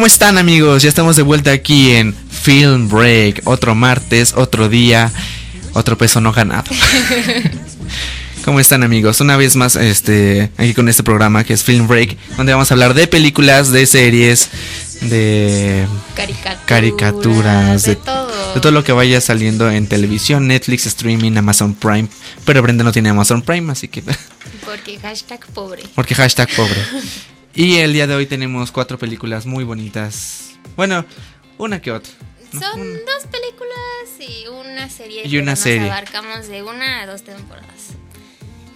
¿Cómo están amigos? Ya estamos de vuelta aquí en Film Break. Otro martes, otro día, otro peso no ganado. ¿Cómo están amigos? Una vez más este, aquí con este programa que es Film Break, donde vamos a hablar de películas, de series, de caricaturas, caricaturas de, de, todo. de todo lo que vaya saliendo en televisión, Netflix, streaming, Amazon Prime. Pero Brenda no tiene Amazon Prime, así que... Porque hashtag pobre. Porque hashtag pobre. Y el día de hoy tenemos cuatro películas muy bonitas. Bueno, una que otra. ¿no? Son Una. dos películas y una serie. Y que una nos serie. abarcamos de una a dos temporadas.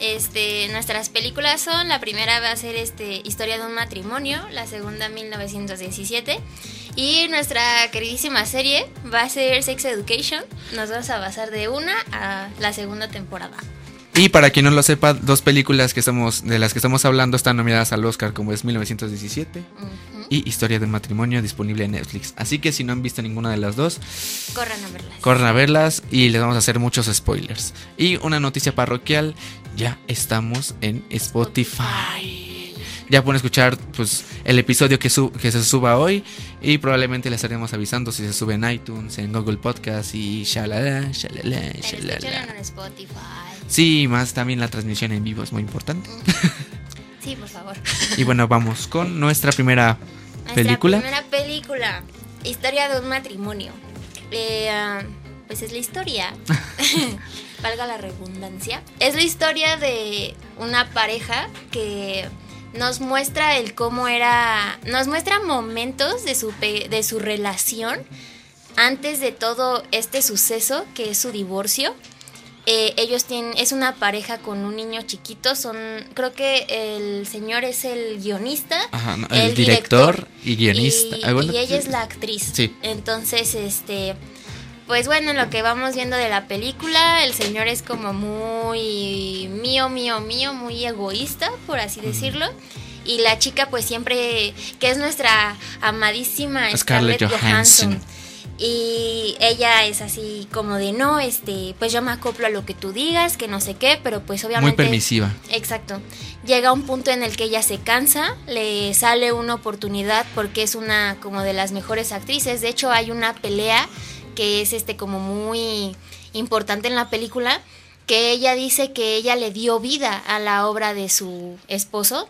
Este, nuestras películas son, la primera va a ser este Historia de un matrimonio, la segunda 1917 y nuestra queridísima serie va a ser Sex Education. Nos vamos a basar de una a la segunda temporada. Y para quien no lo sepa, dos películas que estamos, de las que estamos hablando están nominadas al Oscar, como es 1917 Ujú. y Historia de un matrimonio, disponible en Netflix. Así que si no han visto ninguna de las dos, Corran a verlas. corran a verlas y les vamos a hacer muchos spoilers. Y una noticia parroquial, ya estamos en Spotify. Ya pueden escuchar pues el episodio que, su- que se suba hoy y probablemente les estaremos avisando si se sube en iTunes, en Google Podcast y shalala, shalala, Pero shalala. escúchenlo en Spotify. Sí, más también la transmisión en vivo es muy importante. Sí, por favor. Y bueno, vamos con nuestra primera Nuestra película. primera película, Historia de un matrimonio. Eh, ah, pues es la historia, valga la redundancia, es la historia de una pareja que nos muestra el cómo era, nos muestra momentos de su, de su relación antes de todo este suceso que es su divorcio. Eh, ellos tienen, es una pareja con un niño chiquito, son, creo que el señor es el guionista, Ajá, no, el director y guionista. y, Ah, y ella es la actriz. Sí. Entonces, este, pues bueno, en lo que vamos viendo de la película, el señor es como muy mío, mío, mío, muy egoísta, por así decirlo. Y la chica, pues siempre, que es nuestra amadísima Scarlett Scarlett, Johansson. Johansson. Y ella es así como de no, este, pues yo me acoplo a lo que tú digas, que no sé qué, pero pues obviamente. Muy permisiva. Exacto. Llega un punto en el que ella se cansa, le sale una oportunidad porque es una como de las mejores actrices. De hecho, hay una pelea que es este como muy importante en la película que ella dice que ella le dio vida a la obra de su esposo.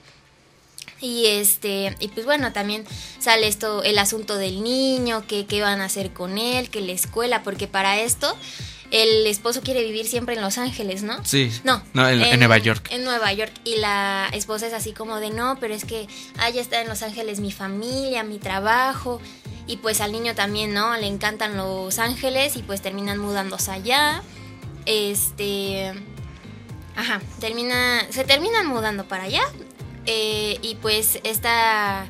Y este, y pues bueno, también sale esto, el asunto del niño, que qué van a hacer con él, que la escuela, porque para esto el esposo quiere vivir siempre en Los Ángeles, ¿no? Sí. No, No, en, en Nueva York. En Nueva York. Y la esposa es así como de no, pero es que allá está en Los Ángeles mi familia, mi trabajo. Y pues al niño también, ¿no? Le encantan Los Ángeles y pues terminan mudándose allá. Este. Ajá, termina. Se terminan mudando para allá. Eh, y pues esta.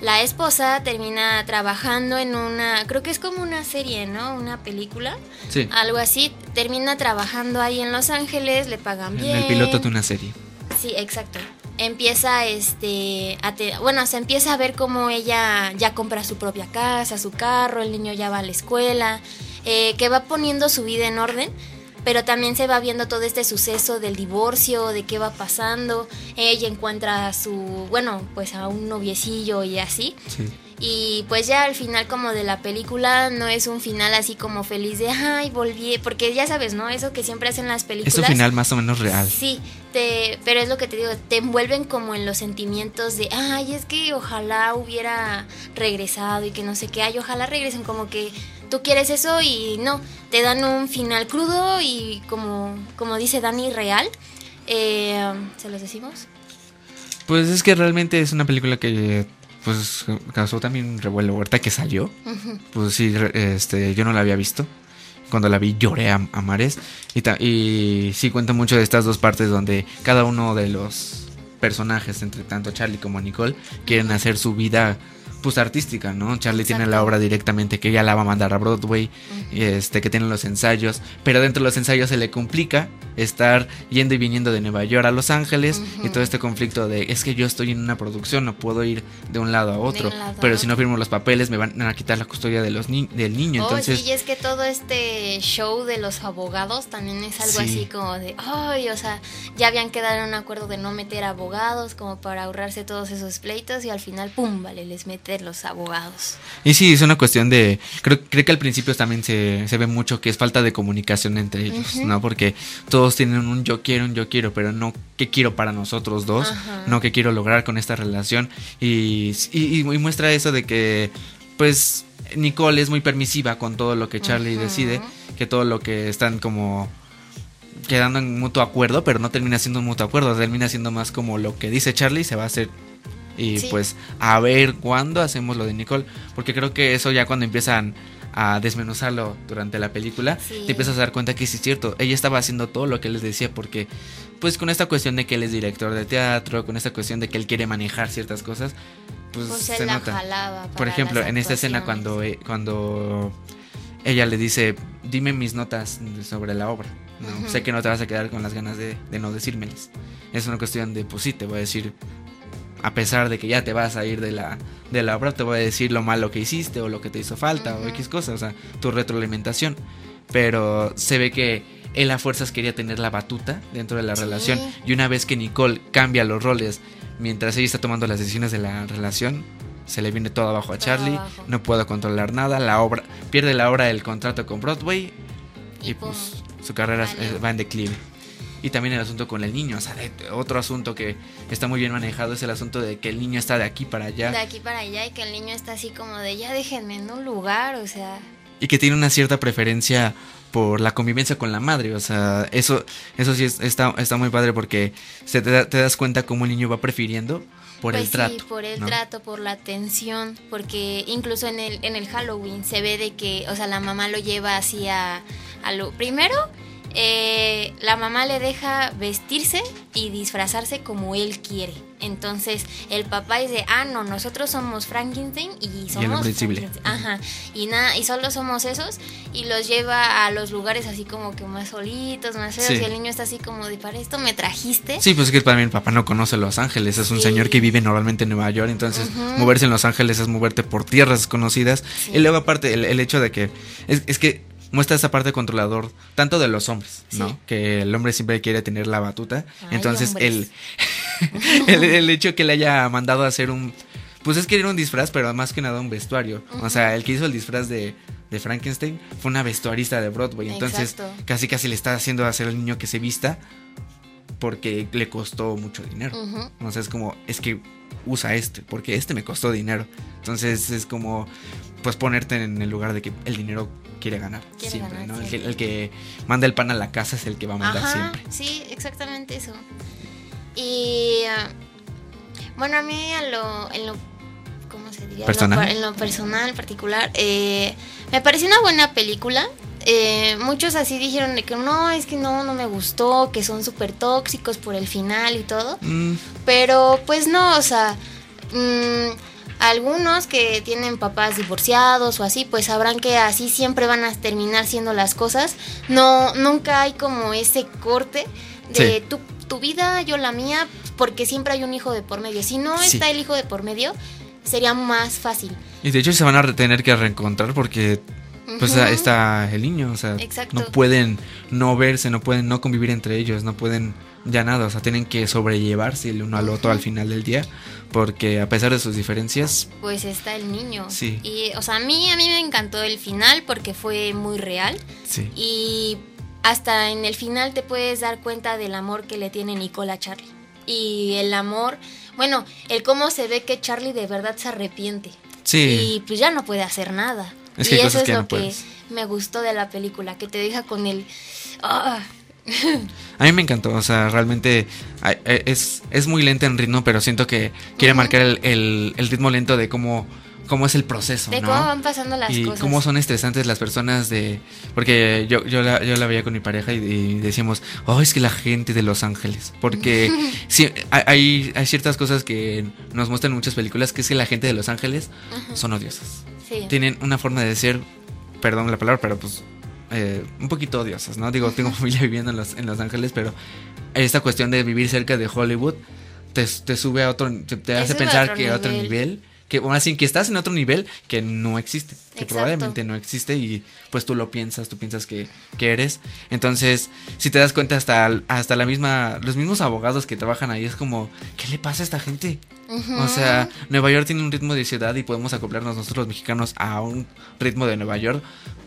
La esposa termina trabajando en una. Creo que es como una serie, ¿no? Una película Sí. algo así. Termina trabajando ahí en Los Ángeles, le pagan En bien. el piloto de una serie. Sí, exacto. Empieza este a te- bueno, se empieza a ver cómo ella ya compra su propia casa, su carro, el niño ya va a la escuela, eh, que va poniendo su vida en orden, pero también se va viendo todo este suceso del divorcio, de qué va pasando. Ella encuentra a su, bueno, pues a un noviecillo y así. Sí. Y pues ya al final como de la película no es un final así como feliz de, ay, volví, porque ya sabes, ¿no? Eso que siempre hacen las películas. Es un final más o menos real. Sí, te, pero es lo que te digo, te envuelven como en los sentimientos de, ay, es que ojalá hubiera regresado y que no sé qué, ay, ojalá regresen, como que tú quieres eso y no, te dan un final crudo y como, como dice Dani, real. Eh, ¿Se los decimos? Pues es que realmente es una película que pues causó también revuelo ahorita que salió. Pues sí, este, yo no la había visto. Cuando la vi lloré a, a mares. Y, y sí cuenta mucho de estas dos partes donde cada uno de los personajes, entre tanto Charlie como Nicole, quieren hacer su vida pues artística, ¿no? Charlie tiene la obra directamente que ella la va a mandar a Broadway, este que tienen los ensayos, pero dentro de los ensayos se le complica estar yendo y viniendo de Nueva York a Los Ángeles y todo este conflicto de es que yo estoy en una producción, no puedo ir de un lado a otro, a pero si no firmo los papeles me van a quitar la custodia de los ni- del niño, Oh, entonces sí, y es que todo este show de los abogados también es algo Sí. así como de, ay, o sea, ya habían quedado en un acuerdo de no meter abogados como para ahorrarse todos esos pleitos y al final, pum, vale, les meten los abogados. Y sí, es una cuestión de, creo, creo que al principio también se, se ve mucho que es falta de comunicación entre ellos, ¿no? Porque todos tienen un yo quiero, un yo quiero, pero no qué quiero para nosotros dos, no qué quiero lograr con esta relación. Y, y, muestra eso de que, pues, Nicole es muy permisiva con todo lo que Charlie decide, que todo lo que están como quedando en mutuo acuerdo, pero no termina siendo un mutuo acuerdo, termina siendo más como lo que dice Charlie se va a hacer. Y pues a ver cuándo hacemos lo de Nicole, porque creo que eso ya cuando empiezan a desmenuzarlo durante la película, te empiezas a dar cuenta que sí es cierto, ella estaba haciendo todo lo que les decía porque pues con esta cuestión de que él es director de teatro, con esta cuestión de que él quiere manejar ciertas cosas, pues, pues se nota. Por ejemplo, en esta escena cuando eh, cuando ella le dice, "Dime mis notas sobre la obra." No, sé que no te vas a quedar con las ganas de, de no decírmelas. Es una cuestión de, pues sí, te voy a decir a pesar de que ya te vas a ir de la, de la obra, te voy a decir lo malo que hiciste o lo que te hizo falta o X cosas, o sea, tu retroalimentación. Pero se ve que él a fuerzas quería tener la batuta dentro de la relación. Y una vez que Nicole cambia los roles mientras ella está tomando las decisiones de la relación, se le viene todo abajo a Charlie, no puedo controlar nada, la obra pierde la obra del contrato con Broadway y, pues su carrera va en declive. Y también el asunto con el niño, o sea, otro asunto que está muy bien manejado es el asunto de que el niño está de aquí para allá. De aquí para allá y que el niño está así como de ya déjenme en un lugar, o sea. Y que tiene una cierta preferencia por la convivencia con la madre, o sea, eso, eso sí está, está muy padre porque se te, das cuenta cómo el niño va prefiriendo por el pues trato. por el trato, por la atención, porque incluso en el, en el Halloween se ve de que, o sea, la mamá lo lleva así a, a lo primero eh, la mamá le deja vestirse y disfrazarse como él quiere. Entonces el papá dice, ah, no, nosotros somos Frankenstein y somos... Y Ajá. Y, nada, y solo somos esos. Y los lleva a los lugares así como que más solitos, más feos. Y el niño está así como de, para esto me trajiste. Sí, pues es que para mí el papá no conoce Los Ángeles. Es un señor que vive normalmente en Nueva York. Entonces moverse en Los Ángeles es moverte por tierras desconocidas. Y luego aparte el, hecho de que... es que muestra esa parte controlador tanto de los hombres, ¿no? Que el hombre siempre quiere tener la batuta. Entonces el, el, hecho que le haya mandado a hacer un... Pues es que era un disfraz, pero más que nada un vestuario. O sea, el que hizo el disfraz de, de Frankenstein fue una vestuarista de Broadway. Entonces casi casi le está haciendo hacer al niño que se vista porque le costó mucho dinero. O sea, es como, es que usa este, porque este me costó dinero. Entonces es como, pues ponerte en el lugar de que el dinero quiere ganar siempre, ¿no? El, que, manda el pan a la casa es el que va a mandar siempre. Sí, exactamente eso. Y ah, bueno, a mí en lo, en lo ¿cómo se diría? ¿Personal? En, lo, personal, particular, eh, me pareció una buena película. Eh, muchos así dijeron de que no, es que no, no me gustó, que son súper tóxicos por el final y todo. Mm. Pero pues no, o sea, mmm, algunos que tienen papás divorciados o así, pues sabrán que así siempre van a terminar siendo las cosas. No, nunca hay como ese corte de tu, tu, vida, yo la mía, porque siempre hay un hijo de por medio. Si no está el hijo de por medio, sería más fácil. Y de hecho se van a tener que reencontrar porque pues está el niño, o sea, no pueden no verse, no pueden no convivir entre ellos, no pueden ya nada, o sea, tienen que sobrellevarse el uno al otro al final del día, porque a pesar de sus diferencias... Pues está el niño. Sí. Y, o sea, a mí, a mí me encantó el final porque fue muy real. Sí. Y hasta en el final te puedes dar cuenta del amor que le tiene Nicole a Charlie. Y el amor, bueno, el cómo se ve que Charlie de verdad se arrepiente. Sí. Y pues ya no puede hacer nada. y eso es lo que me gustó de la película, que te deja con el... Ah, a mí me encantó, o sea, realmente e, es, es muy lenta en ritmo, pero siento que quiere marcar el, ritmo lento de cómo, cómo es el proceso. De cómo van pasando las y cosas. cómo son estresantes las personas de... Porque yo, yo, la, yo la veía con mi pareja y, decíamos, oh, es que la gente de Los Ángeles. Porque hay, hay ciertas cosas que nos muestran en muchas películas, que es que la gente de Los Ángeles son odiosas. Tienen una forma de ser, perdón la palabra, pero pues eh, un poquito odiosas, ¿no? Digo, tengo familia viviendo en Los, en los Ángeles, pero esta cuestión de vivir cerca de Hollywood te, sube a otro, te, hace pensar que a otro nivel, que bien que estás en otro nivel que no existe, que probablemente no existe y pues tú lo piensas, tú piensas que, que, eres. Entonces, si te das cuenta hasta, hasta la misma, los mismos abogados que trabajan ahí es como, ¿qué le pasa a esta gente? O sea, Nueva York tiene un ritmo de ciudad y podemos acoplarnos nosotros los mexicanos a un ritmo de Nueva York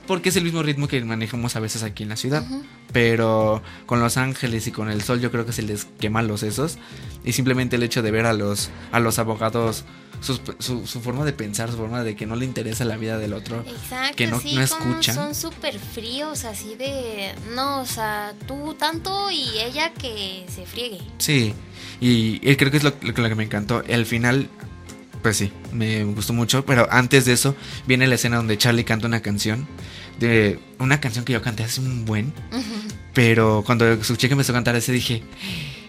porque es el mismo ritmo que manejamos a veces aquí en la ciudad. Pero con Los Ángeles y con el sol yo creo que se les queman los sesos y simplemente el hecho de ver a los a los abogados su, su, forma de pensar, su forma de que no le interesa la vida del otro, Exacto, que no, sí, no escuchan. Son súper fríos, así de, no, o sea, tú tanto y ella que se friegue. Sí, y, creo que es lo, lo, que me encantó. El final, pues sí, me gustó mucho, pero antes de eso viene la escena donde Charlie canta una canción de una canción que yo canté hace un buen. Pero cuando escuché que empezó a cantar ese dije,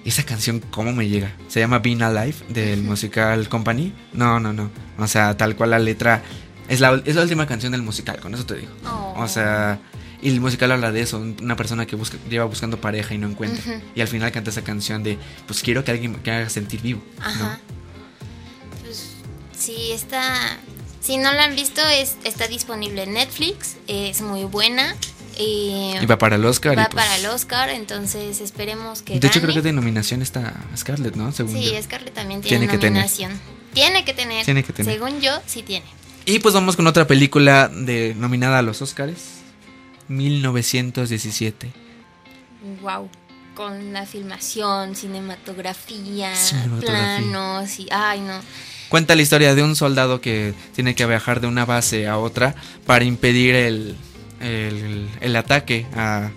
esa canción cómo me llega. Se llama Being Alive del musical Company. No, no, no. O sea, tal cual la letra es la, es la última canción del musical, con eso te digo. Oh. O sea, y el musical habla de eso, una persona que busca, lleva buscando pareja y no encuentra. Y al final canta esa canción de, pues quiero que alguien me haga sentir vivo. Ajá. Pues sí, está si no la han visto, es, está disponible en Netflix, es muy buena. y va para el Oscar. Va pues para el Oscar, entonces esperemos que. De hecho, creo que de nominación está Scarlett, ¿no? Según sí, Scarlett también tiene, nominación. tiene que tener. Tiene que tener. Según yo, sí tiene. Y pues vamos con otra película de nominada a los Oscars: 1917. Wow con la filmación, cinematografía, cinematografía, planos y ay no. Cuenta la historia de un soldado que tiene que viajar de una base a otra para impedir el, el, ataque a,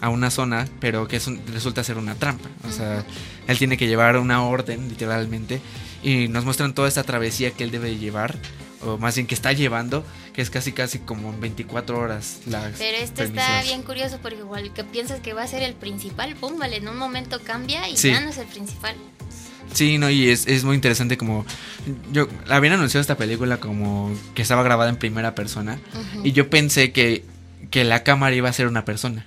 a, una zona, pero que resulta ser una trampa. O sea, él tiene que llevar una orden, literalmente, y nos muestran toda esta travesía que él debe llevar, o más bien que está llevando, que es casi casi como 24 horas. Pero esto está bien curioso porque igual que piensas que va a ser el principal, pum, vale, en un momento cambia y ya no es el principal. Sí, no, y es, es muy interesante como... Yo habían anunciado esta película como que estaba grabada en primera persona y yo pensé que, que la cámara iba a ser una persona.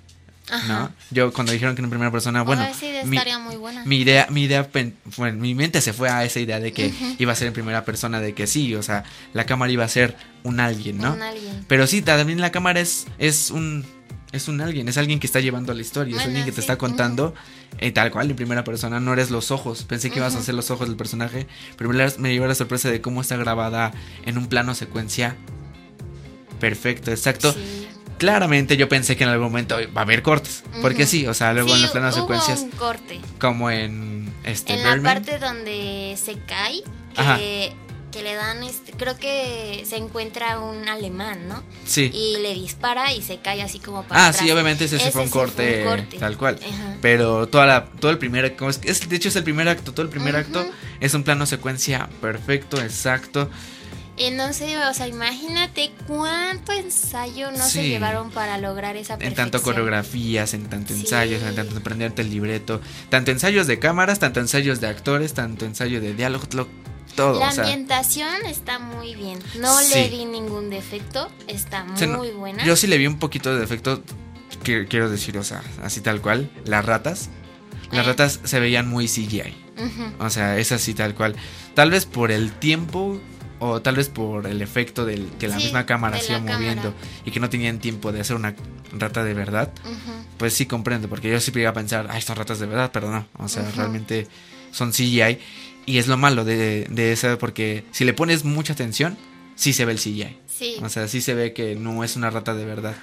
¿no? Yo cuando dijeron que en primera persona, bueno, mi, muy buena. mi, idea, mi idea, bueno, mi mente se fue a esa idea de que iba a ser en primera persona, de que sí, o sea, la cámara iba a ser un alguien, ¿no? Un alguien. Pero sí, también la cámara es, es un es un alguien, es alguien que está llevando la historia, es alguien que te está contando eh, tal cual en primera persona, no eres los ojos, pensé que ibas a ser los ojos del personaje, pero me llevó la sorpresa de cómo está grabada en un plano secuencia. Perfecto, exacto. Claramente yo pensé que en algún momento va a haber cortes, porque sí, o sea, luego en los planos secuencias un corte. como en este en la parte donde se cae que que le dan, este, creo que se encuentra un alemán, ¿no? Sí. Y le dispara y se cae así como para Ah, sí, obviamente ese, fue, un corte, tal cual. Pero toda la, todo el primer, es, de hecho es el primer acto, todo el primer acto es un plano secuencia perfecto, exacto. Y no sé, o sea, imagínate cuánto ensayo no se llevaron para lograr esa perfección. En tanto coreografías, en tanto ensayos, en tanto aprenderte el libreto, tanto ensayos de cámaras, tanto ensayos de actores, tanto ensayo de diálogo, la ambientación está muy bien. No le vi ningún defecto. Está muy buena. Yo sí le vi un poquito de defecto. Que, quiero decir, o sea, así tal cual. Las ratas. Las eh. ratas se veían muy CGI. O sea, es así tal cual. Tal vez por el tiempo o tal vez por el efecto del que la misma cámara se iba moviendo y que no tenían tiempo de hacer una rata de verdad, pues sí comprendo, porque yo sí iba a pensar, ay, son ratas de verdad, pero no, o sea, realmente son CGI y es lo malo de, de eso, porque si le pones mucha atención, sí se ve el CGI. Sí. O sea, sí se ve que no es una rata de verdad.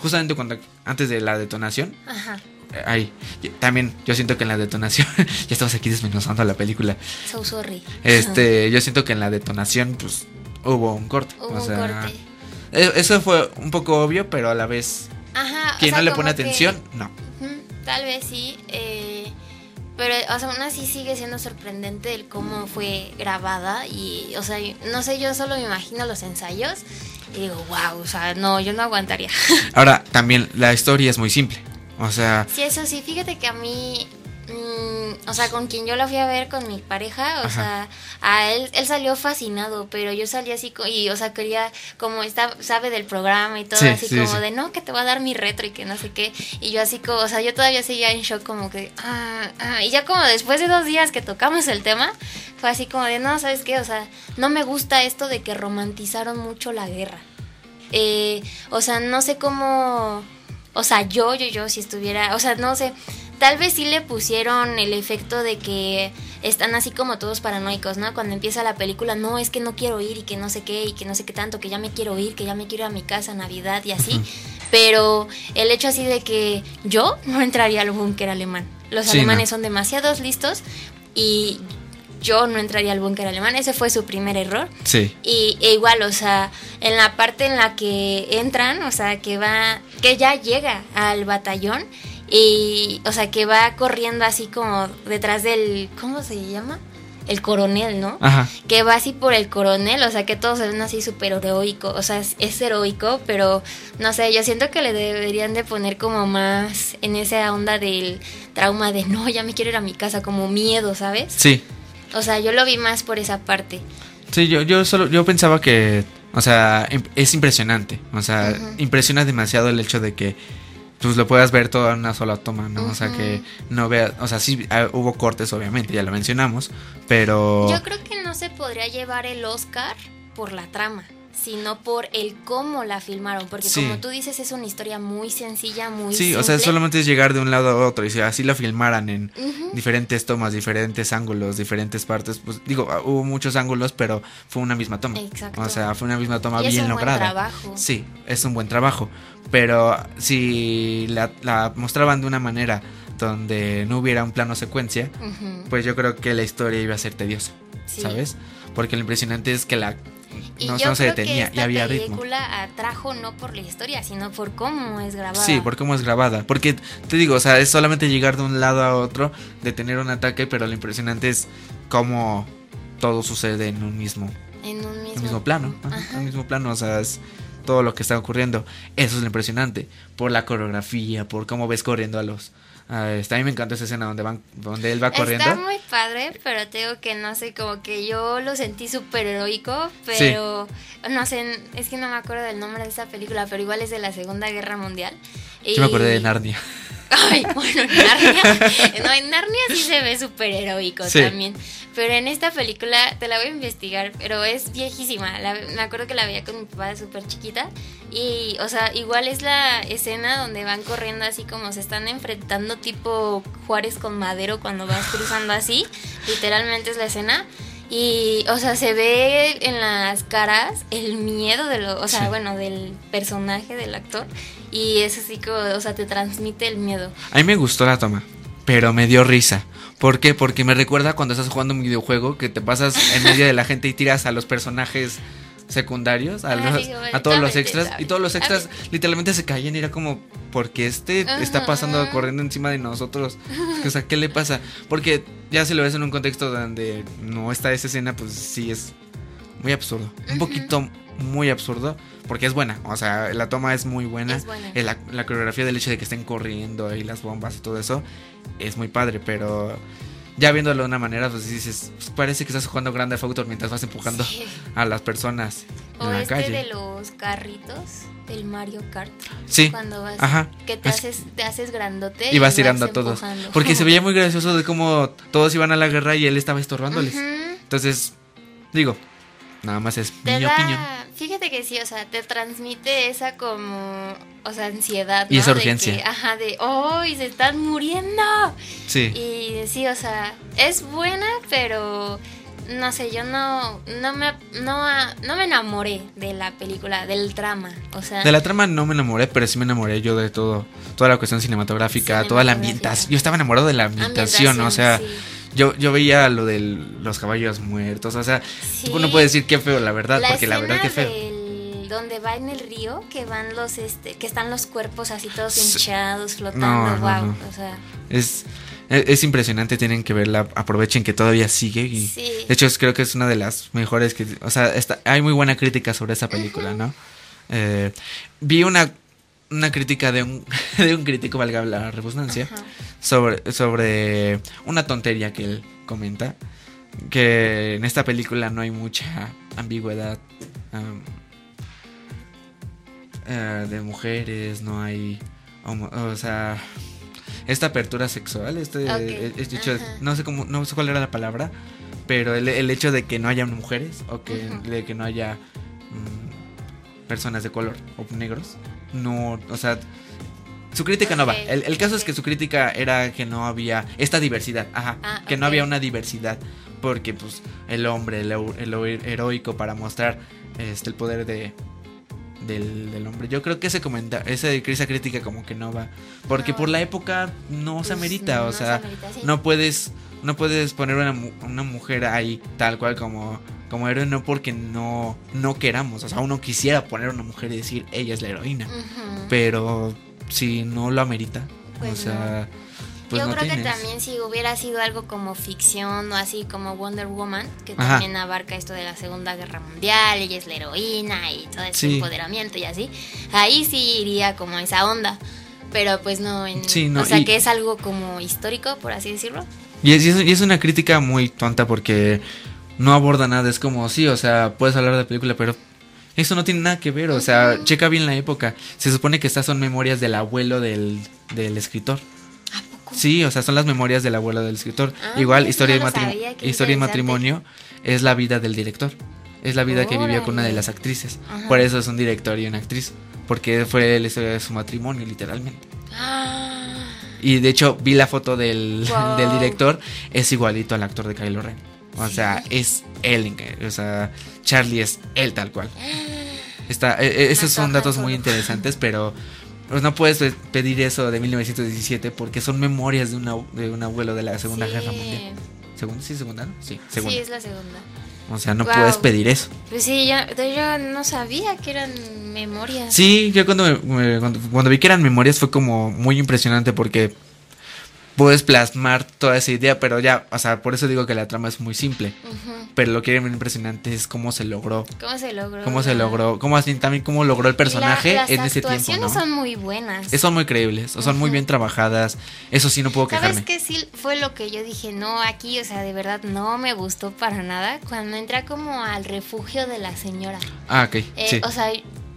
Justamente cuando antes de la detonación. Ajá. Eh, ay, también yo siento que en la detonación, ya estamos aquí desmenuzando la película. So sorry. Este, yo siento que en la detonación, pues, hubo un corte. Hubo un corte. E, eso fue un poco obvio, pero a la vez. Ajá. Quien no le pone atención, no. Tal vez sí. Eh, pero, o sea, aún así sigue siendo sorprendente el cómo fue grabada. Y, o sea, no sé, yo solo me imagino los ensayos y digo, wow, o sea, no, yo no aguantaría. Ahora, también la historia es muy simple. O sea. Sí, eso sí, fíjate que a mí o sea, con quien yo la fui a ver con mi pareja, o sea, a él, él salió fascinado, pero yo salí así, y, o sea, quería, como está, sabe del programa y todo, así como de, no, que te va a dar mi retro y que no sé qué, y yo así como, o sea, yo todavía seguía en shock como que, ah, ah, y ya como después de dos días que tocamos el tema, fue así como de, no, ¿sabes qué? O sea, no me gusta esto de que romantizaron mucho la guerra. Eh, o sea, no sé cómo, o sea, yo, yo, yo, si estuviera, o sea, no sé, tal vez sí le pusieron el efecto de que están así como todos paranoicos, ¿no? Cuando empieza la película, no, es que no quiero ir y que no sé qué y que no sé qué tanto, que ya me quiero ir, que ya me quiero ir a mi casa Navidad y así. Pero el hecho así de que yo no entraría al búnker alemán. Los alemanes son demasiados listos y yo no entraría al búnker alemán. Ese fue su primer error. Sí. Y e igual, o sea, en la parte en la que entran, o sea, que va, que ya llega al batallón y, o sea, que va corriendo así como detrás del, ¿cómo se llama? El coronel, ¿no? Ajá. Que va así por el coronel, o sea, que todos se ven así súper heroico, o sea, es, es, heroico, pero no sé, yo siento que le deberían de poner como más en esa onda del trauma de, no, ya me quiero ir a mi casa, como miedo, ¿sabes? Sí. O sea, yo lo vi más por esa parte. Sí, yo, yo solo, yo pensaba que, o sea, es impresionante, o sea, uh -huh. impresiona demasiado el hecho de que pues lo puedas ver todo en una sola toma, ¿no? Uh -huh. O sea, que no vea, o sea, sí ah, hubo cortes, obviamente, ya lo mencionamos, pero... Yo creo que no se podría llevar el Oscar por la trama sino por el cómo la filmaron, porque sí. como tú dices es una historia muy sencilla, muy Sí, simple. o sea, solamente es llegar de un lado a otro y si así la filmaran en uh -huh. diferentes tomas, diferentes ángulos, diferentes partes, pues digo, ah, hubo muchos ángulos, pero fue una misma toma. Exacto. O sea, fue una misma toma y bien es un lograda. Buen trabajo. Sí, es un buen trabajo, pero si la, la mostraban de una manera donde no hubiera un plano secuencia, uh -huh. pues yo creo que la historia iba a ser tediosa, sí. ¿sabes? Porque lo impresionante es que la y no, yo no se creo detenía que y había ritmo. La película atrajo no por la historia, sino por cómo es grabada. Sí, por cómo es grabada. Porque te digo, o sea, es solamente llegar de un lado a otro, detener un ataque, pero lo impresionante es cómo todo sucede en un mismo, en un mismo, un mismo plano. En un mismo plano, o sea, es todo lo que está ocurriendo. Eso es lo impresionante. Por la coreografía, por cómo ves corriendo a los Uh, está, a mí me encanta esa escena donde van donde él va corriendo. Está muy padre, pero te digo que no sé, como que yo lo sentí súper heroico, pero sí. no sé, es que no me acuerdo del nombre de esa película, pero igual es de la Segunda Guerra Mundial. Y... Yo me acordé de Narnia. Ay, bueno, en Narnia, no, en Narnia sí se ve súper heroico sí. también. Pero en esta película, te la voy a investigar, pero es viejísima. La, me acuerdo que la veía con mi papá súper chiquita. Y, o sea, igual es la escena donde van corriendo así como se están enfrentando, tipo Juárez con Madero cuando vas cruzando así. Literalmente es la escena. Y, o sea, se ve en las caras el miedo de lo, o sea, sí. bueno, del personaje, del actor. Y es así como, o sea, te transmite el miedo. A mí me gustó la toma, pero me dio risa. ¿Por qué? Porque me recuerda cuando estás jugando un videojuego que te pasas en medio de la gente y tiras a los personajes secundarios, a, los, Ay, a todos los extras. Y todos los extras literalmente se caían y era como, porque este está pasando corriendo encima de nosotros? O sea, ¿qué le pasa? Porque ya si lo ves en un contexto donde no está esa escena, pues sí es muy absurdo. Uh -huh. Un poquito muy absurdo, porque es buena. O sea, la toma es muy buena. Es buena. La, la, coreografía del hecho de que estén corriendo y las bombas y todo eso es muy padre, pero ya viéndolo de una manera, pues dices, pues parece que estás jugando Grand Theft Auto mientras vas empujando sí. a las personas o en la este calle. de los carritos del Mario Kart. Sí. Cuando vas, Ajá. que te haces, te haces grandote y vas tirando a todos. Empujando. Porque se veía muy gracioso de cómo todos iban a la guerra y él estaba estorbándoles. Uh -huh. Entonces, digo, nada más es mi da, opinión. Fíjate que sí, o sea, te transmite esa como, o sea, ansiedad. Y ¿no? esa urgencia. De que, ajá, de, ¡oh! se están muriendo! Sí. Y sí, o sea, es buena, pero no sé, yo no, no me, no, no me enamoré de la película, del trama, o sea. De la trama no me enamoré, pero sí me enamoré yo de todo, toda la cuestión cinematográfica, toda la ambientación. Yo estaba enamorado de la ambientación, ambientación o sea. Sí. Yo, yo veía lo de los caballos muertos, o sea, sí. tú no puedes decir qué feo, la verdad, la porque la verdad que feo. Del, donde va en el río, que van los, este, que están los cuerpos así todos hinchados, flotando, No, no, wow, no. o sea. Es, es, es impresionante, tienen que verla, aprovechen que todavía sigue y Sí. de hecho creo que es una de las mejores que, o sea, está, hay muy buena crítica sobre esa película, ¿no? Eh, vi una, una crítica de un, de un crítico, valga la redundancia, Ajá. Sobre, sobre una tontería que él comenta, que en esta película no hay mucha ambigüedad am, eh, de mujeres, no hay, homo- o sea, esta apertura sexual, este, este hecho, no sé cómo, no sé cuál era la palabra, pero el, el hecho de que no haya mujeres o que, de que no haya mm, personas de color o negros, no, o sea, su crítica no va. El, el caso es que su crítica era que no había esta diversidad, ajá, Ah, que no había una diversidad porque pues el hombre, el, el hero- heroico para mostrar este el poder de del, del hombre. Yo creo que ese comenta esa, esa crítica como que no va, porque No. por la época no se Pues, amerita, no, o no se sea, amerita, sí. no puedes no puedes poner una, una mujer ahí tal cual como como héroe no porque no no queramos, o sea, uno quisiera poner una mujer y decir ella es la heroína pero si no lo amerita, Pues o sea, pues Yo no creo que también si hubiera sido algo como ficción o así como Wonder Woman, que Ajá. también abarca esto de la Segunda Guerra Mundial, ella es la heroína y todo ese Sí. empoderamiento y así, ahí sí iría como esa onda. Pero pues no, en, Sí, no, o sea y- que es algo como histórico, por así decirlo. Y es, y es- y es una crítica muy tonta porque no aborda nada, es como, sí, o sea, puedes hablar de la película, pero eso no tiene nada que ver, o sea, checa bien la época. Se supone que estas son memorias del abuelo del, del escritor. ¿A poco? Sí, o sea, son las memorias del abuelo del escritor. Ah, Igual, historia, no y lo matrimo- sabía, qué historia y matrimonio es la vida del director. Es la vida que vivió con una de las actrices. Ajá. Por eso es un director y una actriz. Porque fue la historia de su matrimonio, literalmente. Ah, Y de hecho vi la foto del, Wow. del director, es igualito al actor de Kylo Ren. O sea, es él, o sea, Charlie es él tal cual. Está, e- e- esos son datos muy interesantes, pero pues, no puedes pe- pedir eso de 1917 porque son memorias de, una, de un abuelo de la Segunda sí. Guerra Mundial. ¿Segunda? ¿Sí, segunda? no? Sí, segunda. Sí, es la segunda. O sea, no Wow. puedes pedir eso. Pues sí, yo, yo no sabía que eran memorias. Sí, yo cuando, me- me- cuando, cuando vi que eran memorias fue como muy impresionante porque puedes plasmar toda esa idea, pero ya, o sea, por eso digo que la trama es muy simple. Pero lo que era muy impresionante es cómo se logró. ¿Cómo se logró? Cómo se logró, cómo así también cómo logró el personaje La- las en ese tiempo, actuaciones ¿no? son muy buenas. Son muy creíbles, o son muy bien trabajadas. Eso sí no puedo ¿Sabes quejarme. qué sí fue lo que yo dije? No, aquí, o sea, de verdad no me gustó para nada. Cuando entra como al refugio de la señora. Ah, ok. Eh, sí. O sea,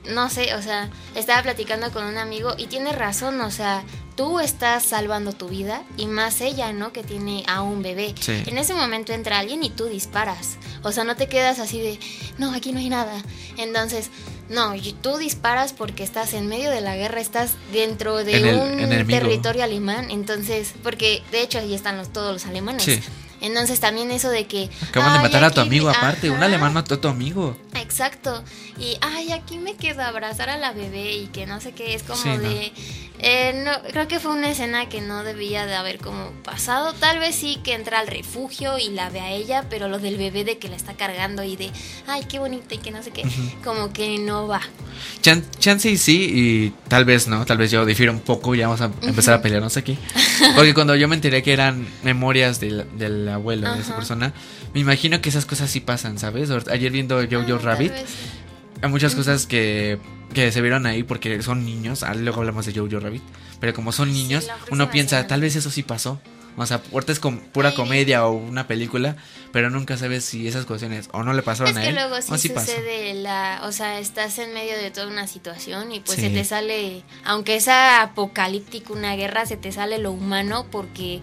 no sé, o sea, estaba platicando con un amigo y tiene razón, o sea, tú estás salvando tu vida y más ella, ¿no? Que tiene a un bebé. Sí. En ese momento entra alguien y tú disparas. O sea, no te quedas así de, no, aquí no hay nada. Entonces, no, y tú disparas porque estás en medio de la guerra, estás dentro de el- un territorio alemán. Entonces, porque de hecho ahí están los, todos los alemanes. Sí. Entonces también eso de que... Acaban de "Ay, matar a tu amigo me-". aparte. Un alemán mató a tu amigo. Exacto. Y, ay, aquí me quedo a abrazar a la bebé y que no sé qué, es como Sí, no. de... eh, no, creo que fue una escena que no debía de haber como pasado. Tal vez sí que entra al refugio y la ve a ella, pero lo del bebé de que la está cargando y de, ay, qué bonita y que no sé qué, como que no va. Chan- chance y sí, y tal vez no, tal vez yo difiero un poco y vamos a empezar a pelearnos aquí. Porque cuando yo me enteré que eran memorias del, del abuelo de esa Ajá. persona, me imagino que esas cosas sí pasan, ¿sabes? Ayer viendo Jojo Ah, Rabbit, sí. hay muchas cosas que, que se vieron ahí porque son niños, ah, luego hablamos de Jojo Rabbit, pero como son sí, niños, próxima uno piensa, semana. tal vez eso sí pasó. O sea, ahorita es como pura comedia o una película, pero nunca sabes si esas cuestiones o no le pasaron Es a que él luego o sí sí pasó. sucede la, o sea, estás en medio de toda una situación y pues Sí. se te sale, aunque sea apocalíptico una guerra, se te sale lo humano porque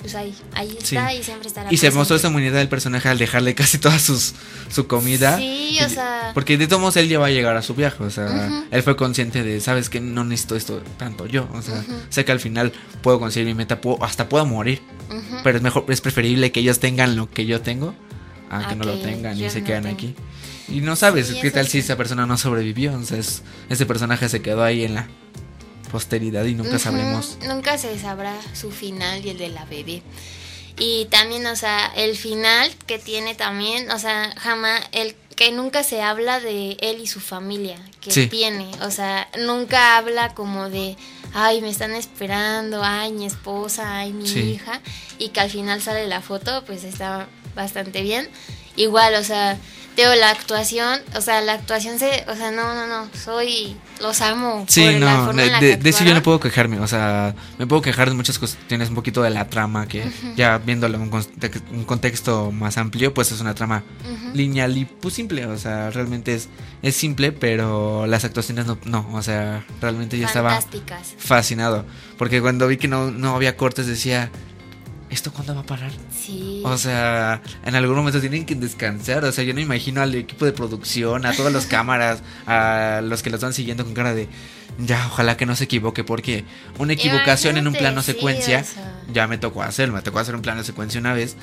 pues ahí, ahí está Sí. y siempre estará. Y se mostró esa humanidad del personaje al dejarle casi toda sus, su comida. Sí, o sea- Porque de todos modos él ya va a llegar a su viaje. O sea, él fue consciente de, sabes que no necesito esto tanto yo. O sea, sé que al final puedo conseguir mi meta, puedo, hasta puedo morir. Pero es mejor, es preferible que ellos tengan lo que yo tengo a que no lo tengan y se no quedan aquí. Y no sabes Sí, qué tal si esa persona no sobrevivió. Entonces, ese personaje se quedó ahí en la posteridad y nunca Ujú, sabremos. Nunca se sabrá su final y el de la bebé. Y también, o sea, el final que tiene también, o sea, jamás, el que nunca se habla de él y su familia que Sí. tiene. O sea, nunca habla como de, ay, me están esperando, ay, mi esposa, ay, mi Sí. hija. Y que al final sale la foto, pues está bastante bien. Igual, o sea, Teo, la actuación, o sea, la actuación se, o sea, no, no, no, soy, los amo. Sí, por la no, forma de, en la de- que de eso yo no puedo quejarme, o sea, me puedo quejar de muchas cuestiones, un poquito de la trama, que ya viéndolo en un, conte- un contexto más amplio, pues es una trama lineal y pues simple, o sea, realmente es, es simple, pero las actuaciones no, no, o sea, realmente yo estaba fascinado, porque cuando vi que no, no había cortes decía, ¿esto cuándo va a parar? Sí. O sea, en algún momento tienen que descansar. O sea, yo no imagino al equipo de producción, a todas las cámaras, a los que los van siguiendo con cara de. Ya, ojalá que no se equivoque, porque una equivocación en un Imagínate, plano sí, secuencia o sea. ya me tocó hacer. Me tocó hacer un plano secuencia una vez.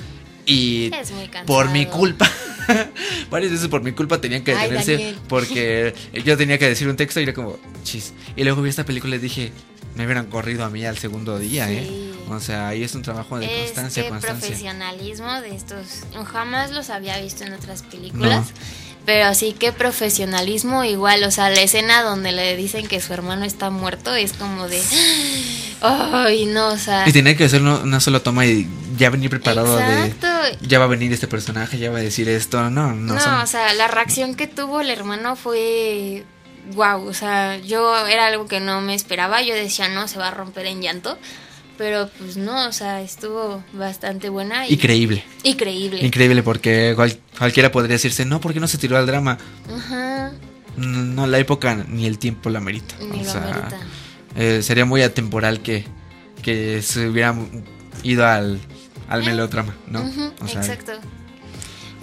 Y Es muy por mi culpa, varias veces por mi culpa tenían que Ay, detenerse Daniel. porque yo tenía que decir un texto y era como, chis. Y luego vi esta película y dije, me hubieran corrido a mí al segundo día, ¿eh? O sea, ahí es un trabajo de constancia, este constancia. profesionalismo de estos jamás los había visto en otras películas pero sí que profesionalismo igual o sea la escena donde le dicen que su hermano está muerto es como de ay no o sea Y tenía que hacer una, una sola toma y ya venir preparado exacto de, ya va a venir este personaje, ya va a decir esto, no, no, no, son- o sea la reacción que tuvo el hermano fue wow o sea yo era algo que no me esperaba yo decía no se va a romper en llanto pero pues no o sea estuvo bastante buena y increíble. increíble Increíble porque cual- cualquiera podría decirse, no, ¿por qué no se tiró al drama? Ajá, No, no, la época ni el tiempo la merita. ni o lo sea, amerita. eh, sería muy atemporal que, que se hubiera ido al, al Eh, melodrama, ¿no? Ujú, O sea, exacto.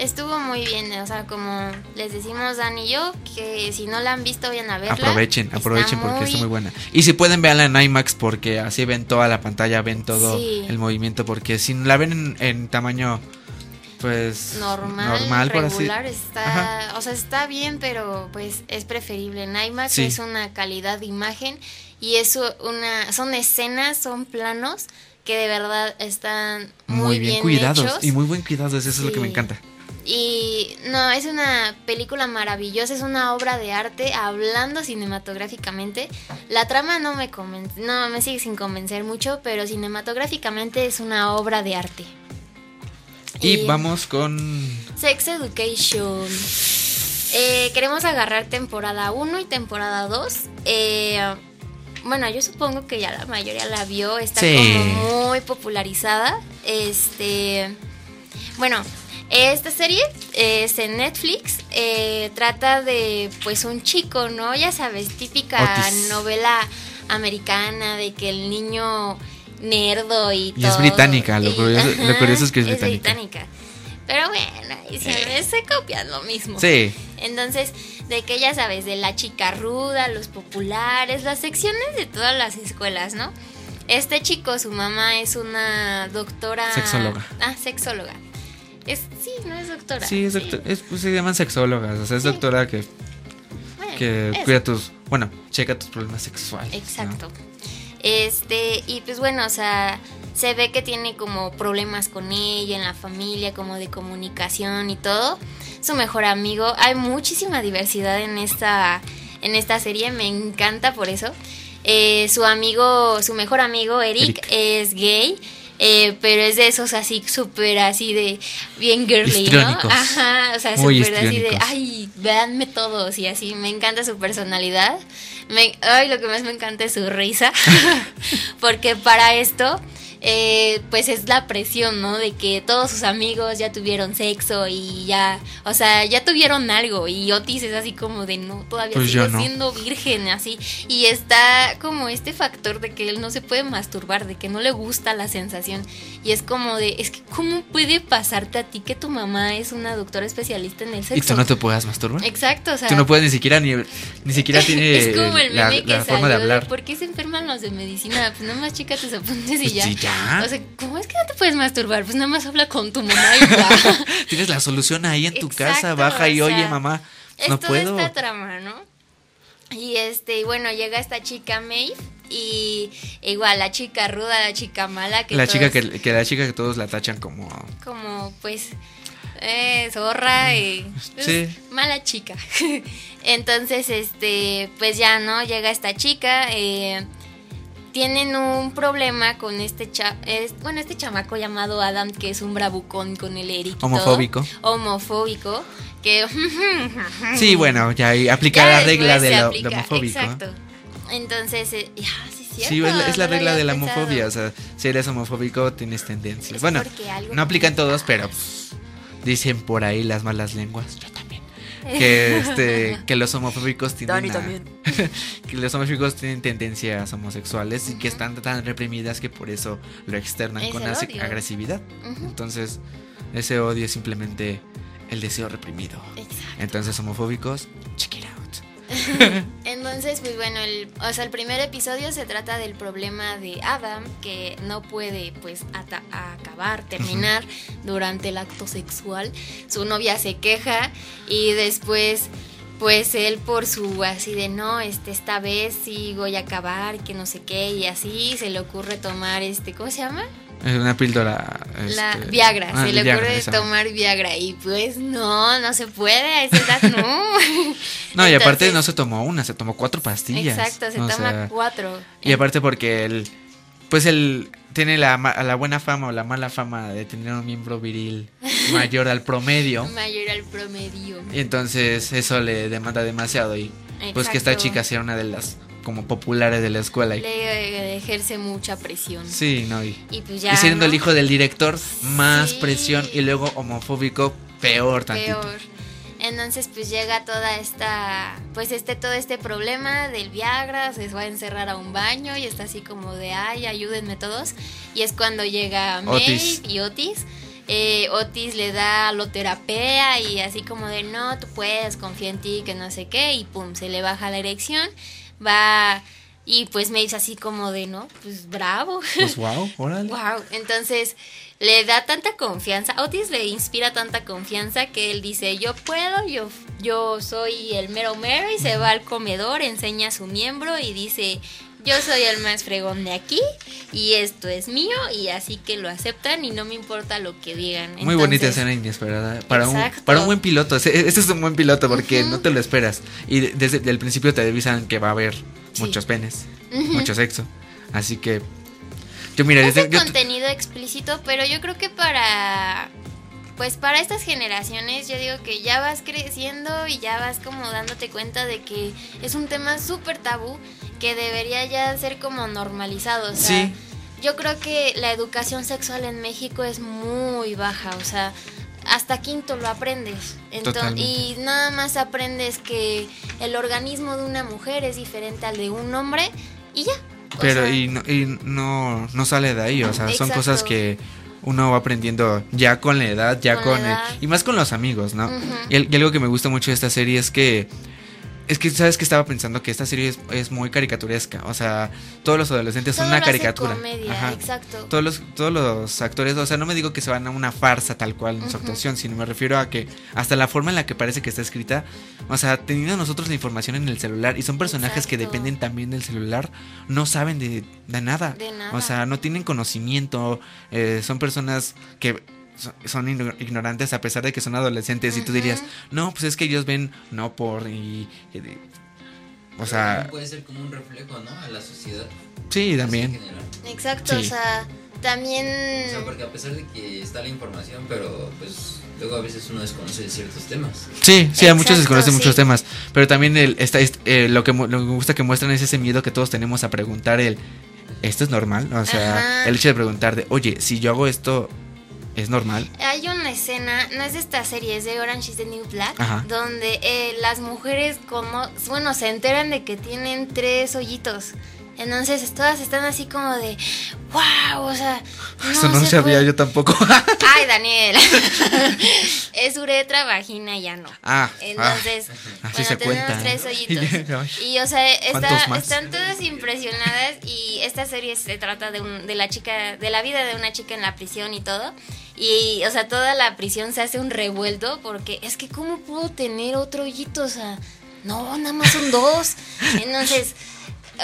Estuvo muy bien, o sea, como les decimos Dan y yo, que si no la han visto vayan a verla. Aprovechen, Está aprovechen porque está muy buena. Y si pueden verla en IMAX porque así ven toda la pantalla, ven todo Sí. el movimiento, porque si la ven en, en tamaño pues normal, normal por así. está, o sea, está bien, pero pues es preferible. En IMAX Sí. es una calidad de imagen y eso una son escenas, son planos que de verdad están muy, Muy bien, cuidados hechos. y muy buen cuidados, eso es lo que me encanta. Y no, es una película maravillosa, es una obra de arte hablando cinematográficamente. La trama no me convence, no me sigue sin convencer mucho, pero cinematográficamente es una obra de arte. Y vamos con Sex Education. Eh, queremos agarrar temporada 1 y temporada 2. Eh, bueno, yo supongo que ya la mayoría la vio, está Sí. como muy popularizada. Este, bueno, esta serie es en Netflix. eh, trata de, pues, un chico, ¿no? Ya sabes, típica Otis. novela americana de que el niño nerdo y, Y es británica, lo curioso- lo ajá, curioso es que es británica. Pero bueno, y se, se copian lo mismo. Sí, Entonces, de que ya sabes, de la chica ruda, los populares, las secciones de todas las escuelas, ¿no? Este chico, su mamá es una doctora. Sexóloga. Ah, sexóloga. Es, sí, no es doctora. sí, es doctor- es- pues, se llaman sexólogas, o sea, es Sí. doctora que, Bueno, que cuida tus, bueno, checa tus problemas sexuales. ¿no? Exacto. Este, y pues bueno, o sea, se ve que tiene como problemas con ella, en la familia, como de comunicación y todo. Su mejor amigo. Hay muchísima diversidad en esta, en esta serie, me encanta por eso. Eh, su amigo, su mejor amigo, Eric, Eric. es gay. Eh, pero es de esos así, súper así de bien girly, ¿no? Ajá, o sea, súper así de, ay, véanme todos y así, me encanta su personalidad. Me, ay, lo que más me encanta es su risa, porque para esto, eh, pues es la presión, ¿no? De que todos sus amigos ya tuvieron sexo y ya, o sea, ya tuvieron algo y Otis es así como de, no, todavía Pues sigue no. siendo virgen, así. Y está como este factor de que él no se puede masturbar, de que no le gusta la sensación. Y es como de, es que, ¿cómo puede pasarte a ti que tu mamá es una doctora especialista en el sexo? Y tú no te puedas masturbar. Exacto, o sea. Tú no puedes ni siquiera ni, ni siquiera tiene es como el la, meme que la forma de hablar. ¿Por qué se enferman los de medicina? Pues nada más chica tus apuntes y Pues ya. sí, ya. O sea, ¿cómo es que no te puedes masturbar? Pues nada más habla con tu mamá y ya. Tienes la solución ahí en tu casa, baja y o oye, mamá, es no toda puedo. esta trama, ¿no? Y este, y bueno, llega esta chica Maeve y igual la chica ruda, la chica mala que La chica que la chica que todos la tachan como como pues eh, zorra y pues, Sí. mala chica. Entonces, este, pues ya no llega esta chica. eh, tienen un problema con este cha es- bueno, este chamaco llamado Adam, que es un bravucón con el Eric. todo. Homofóbico. Homofóbico. Que Sí, bueno, ya ahí aplica Ya la regla de lo, aplica, lo homofóbico. Exacto. Entonces, eh, ya, sí, es Sí, cierto, es la, es la no regla de la pensado. homofobia. O sea, si eres homofóbico, tienes tendencias. Es Bueno, no aplican todos, pero pues, dicen por ahí las malas lenguas. Que este que los homofóbicos Dani tienen a- también. que los homofóbicos tienen tendencias homosexuales y que están tan reprimidas que por eso lo externan Es con agresividad. Entonces, ese odio es simplemente el deseo reprimido. Exacto. Entonces, homofóbicos. Entonces, pues bueno, el, o sea, el primer episodio se trata del problema de Adam, que no puede pues ata- acabar, terminar durante el acto sexual. Su novia se queja y después pues él por su así de no, este esta vez sí voy a acabar, que no sé qué y así se le ocurre tomar este, ¿cómo se llama? Es una píldora. La este, Viagra, ah, se le Viagra, ocurre esa. tomar Viagra y pues no, no se puede, a esa edad no. No, y aparte no se tomó una, se tomó cuatro pastillas. Exacto, se toma sea, cuatro. Y aparte porque él, pues él tiene la, la buena fama o la mala fama de tener un miembro viril mayor al promedio. Mayor al promedio. Y entonces eso le demanda demasiado y pues que esta chica sea una de las como populares de la escuela. Y, Le ejerce mucha presión. sí, no, y, Y pues ya. y siendo ¿no? el hijo del director, más Sí. presión y luego homofóbico, peor tantito. Peor. Entonces pues llega toda esta, pues este todo este problema del Viagra, se va a encerrar a un baño y está así como de, ay, ayúdenme todos. Y es cuando llega Maeve Otis. y Otis. Eh, Otis le da loterapea y así como de, no, tú puedes, confía en ti, que no sé qué, y pum, se le baja la erección, va... Y pues Maeve así como de, no, pues bravo. Pues wow, órale. Wow, entonces le da tanta confianza, a Otis le inspira tanta confianza que él dice, yo puedo, yo, yo soy el mero mero y se va al comedor, enseña su miembro y dice, yo soy el más fregón de aquí y esto es mío y así que lo aceptan y no me importa lo que digan. Muy bonita escena inesperada. Para un, para un buen piloto. Este es un buen piloto porque no te lo esperas. Y de- desde el principio te avisan que va a haber Sí. muchos penes, mucho sexo. Así que. Yo, mira, Es yo- contenido explícito, pero yo creo que para pues para estas generaciones yo digo que ya vas creciendo y ya vas como dándote cuenta de que es un tema súper tabú que debería ya ser como normalizado. O sea, Sí. yo creo que la educación sexual en México es muy baja, o sea, hasta quinto lo aprendes. Enton- Totalmente. y nada más aprendes que el organismo de una mujer es diferente al de un hombre y ya. Pero sea, y, no, y no, no sale de ahí, o sea, son cosas que uno va aprendiendo ya con la edad, ya Con el- y más con los amigos, ¿no? Y algo que me gusta mucho de esta serie es que es que sabes que estaba pensando que esta serie es, es muy caricaturesca, o sea, todos los adolescentes son una caricatura. comedia, Ajá. exacto. Todos los, todos los actores, o sea, no me digo que se van a una farsa tal cual en su actuación, sino me refiero a que hasta la forma en la que parece que está escrita, o sea, teniendo nosotros la información en el celular y son personajes que dependen también del celular, no saben de, de nada. De nada. O sea, no tienen conocimiento, eh, son personas que son igno- ignorantes a pesar de que son adolescentes y tú dirías, no, pues es que ellos ven no por y... y- o Pero sea, puede ser como un reflejo, ¿no? A la sociedad. sí, también. general. Exacto, Sí. o sea, también... O sea, porque a pesar de que está la información, pero pues luego a veces uno desconoce ciertos temas. Sí, sí, a muchos desconocen sí. muchos temas, pero también el, está, es- eh, lo, que, lo que me gusta que muestran es ese miedo que todos tenemos a preguntar el, ¿esto es normal? O sea, Ajá. el hecho de preguntar de, oye, si yo hago esto, ¿es normal? Hay una escena, no es de esta serie, es de Orange is the New Black, Ajá. donde eh, las mujeres como, bueno, se enteran de que tienen tres hoyitos. Entonces todas están así como de, wow, o sea, no, Eso no se sabía puede". yo tampoco. Ay, Daniel. es uretra, vagina, ya no. ah, Entonces, ah, así bueno, se tenemos cuenta. tres hoyitos. Y, o sea, ¿Cuántos está- están todas impresionadas y esta serie se trata de, un, de la chica, de la vida de una chica en la prisión y todo. Y, o sea, toda la prisión se hace un revuelto porque es que, ¿cómo puedo tener otro hoyito? O sea, no, nada más son dos. Entonces...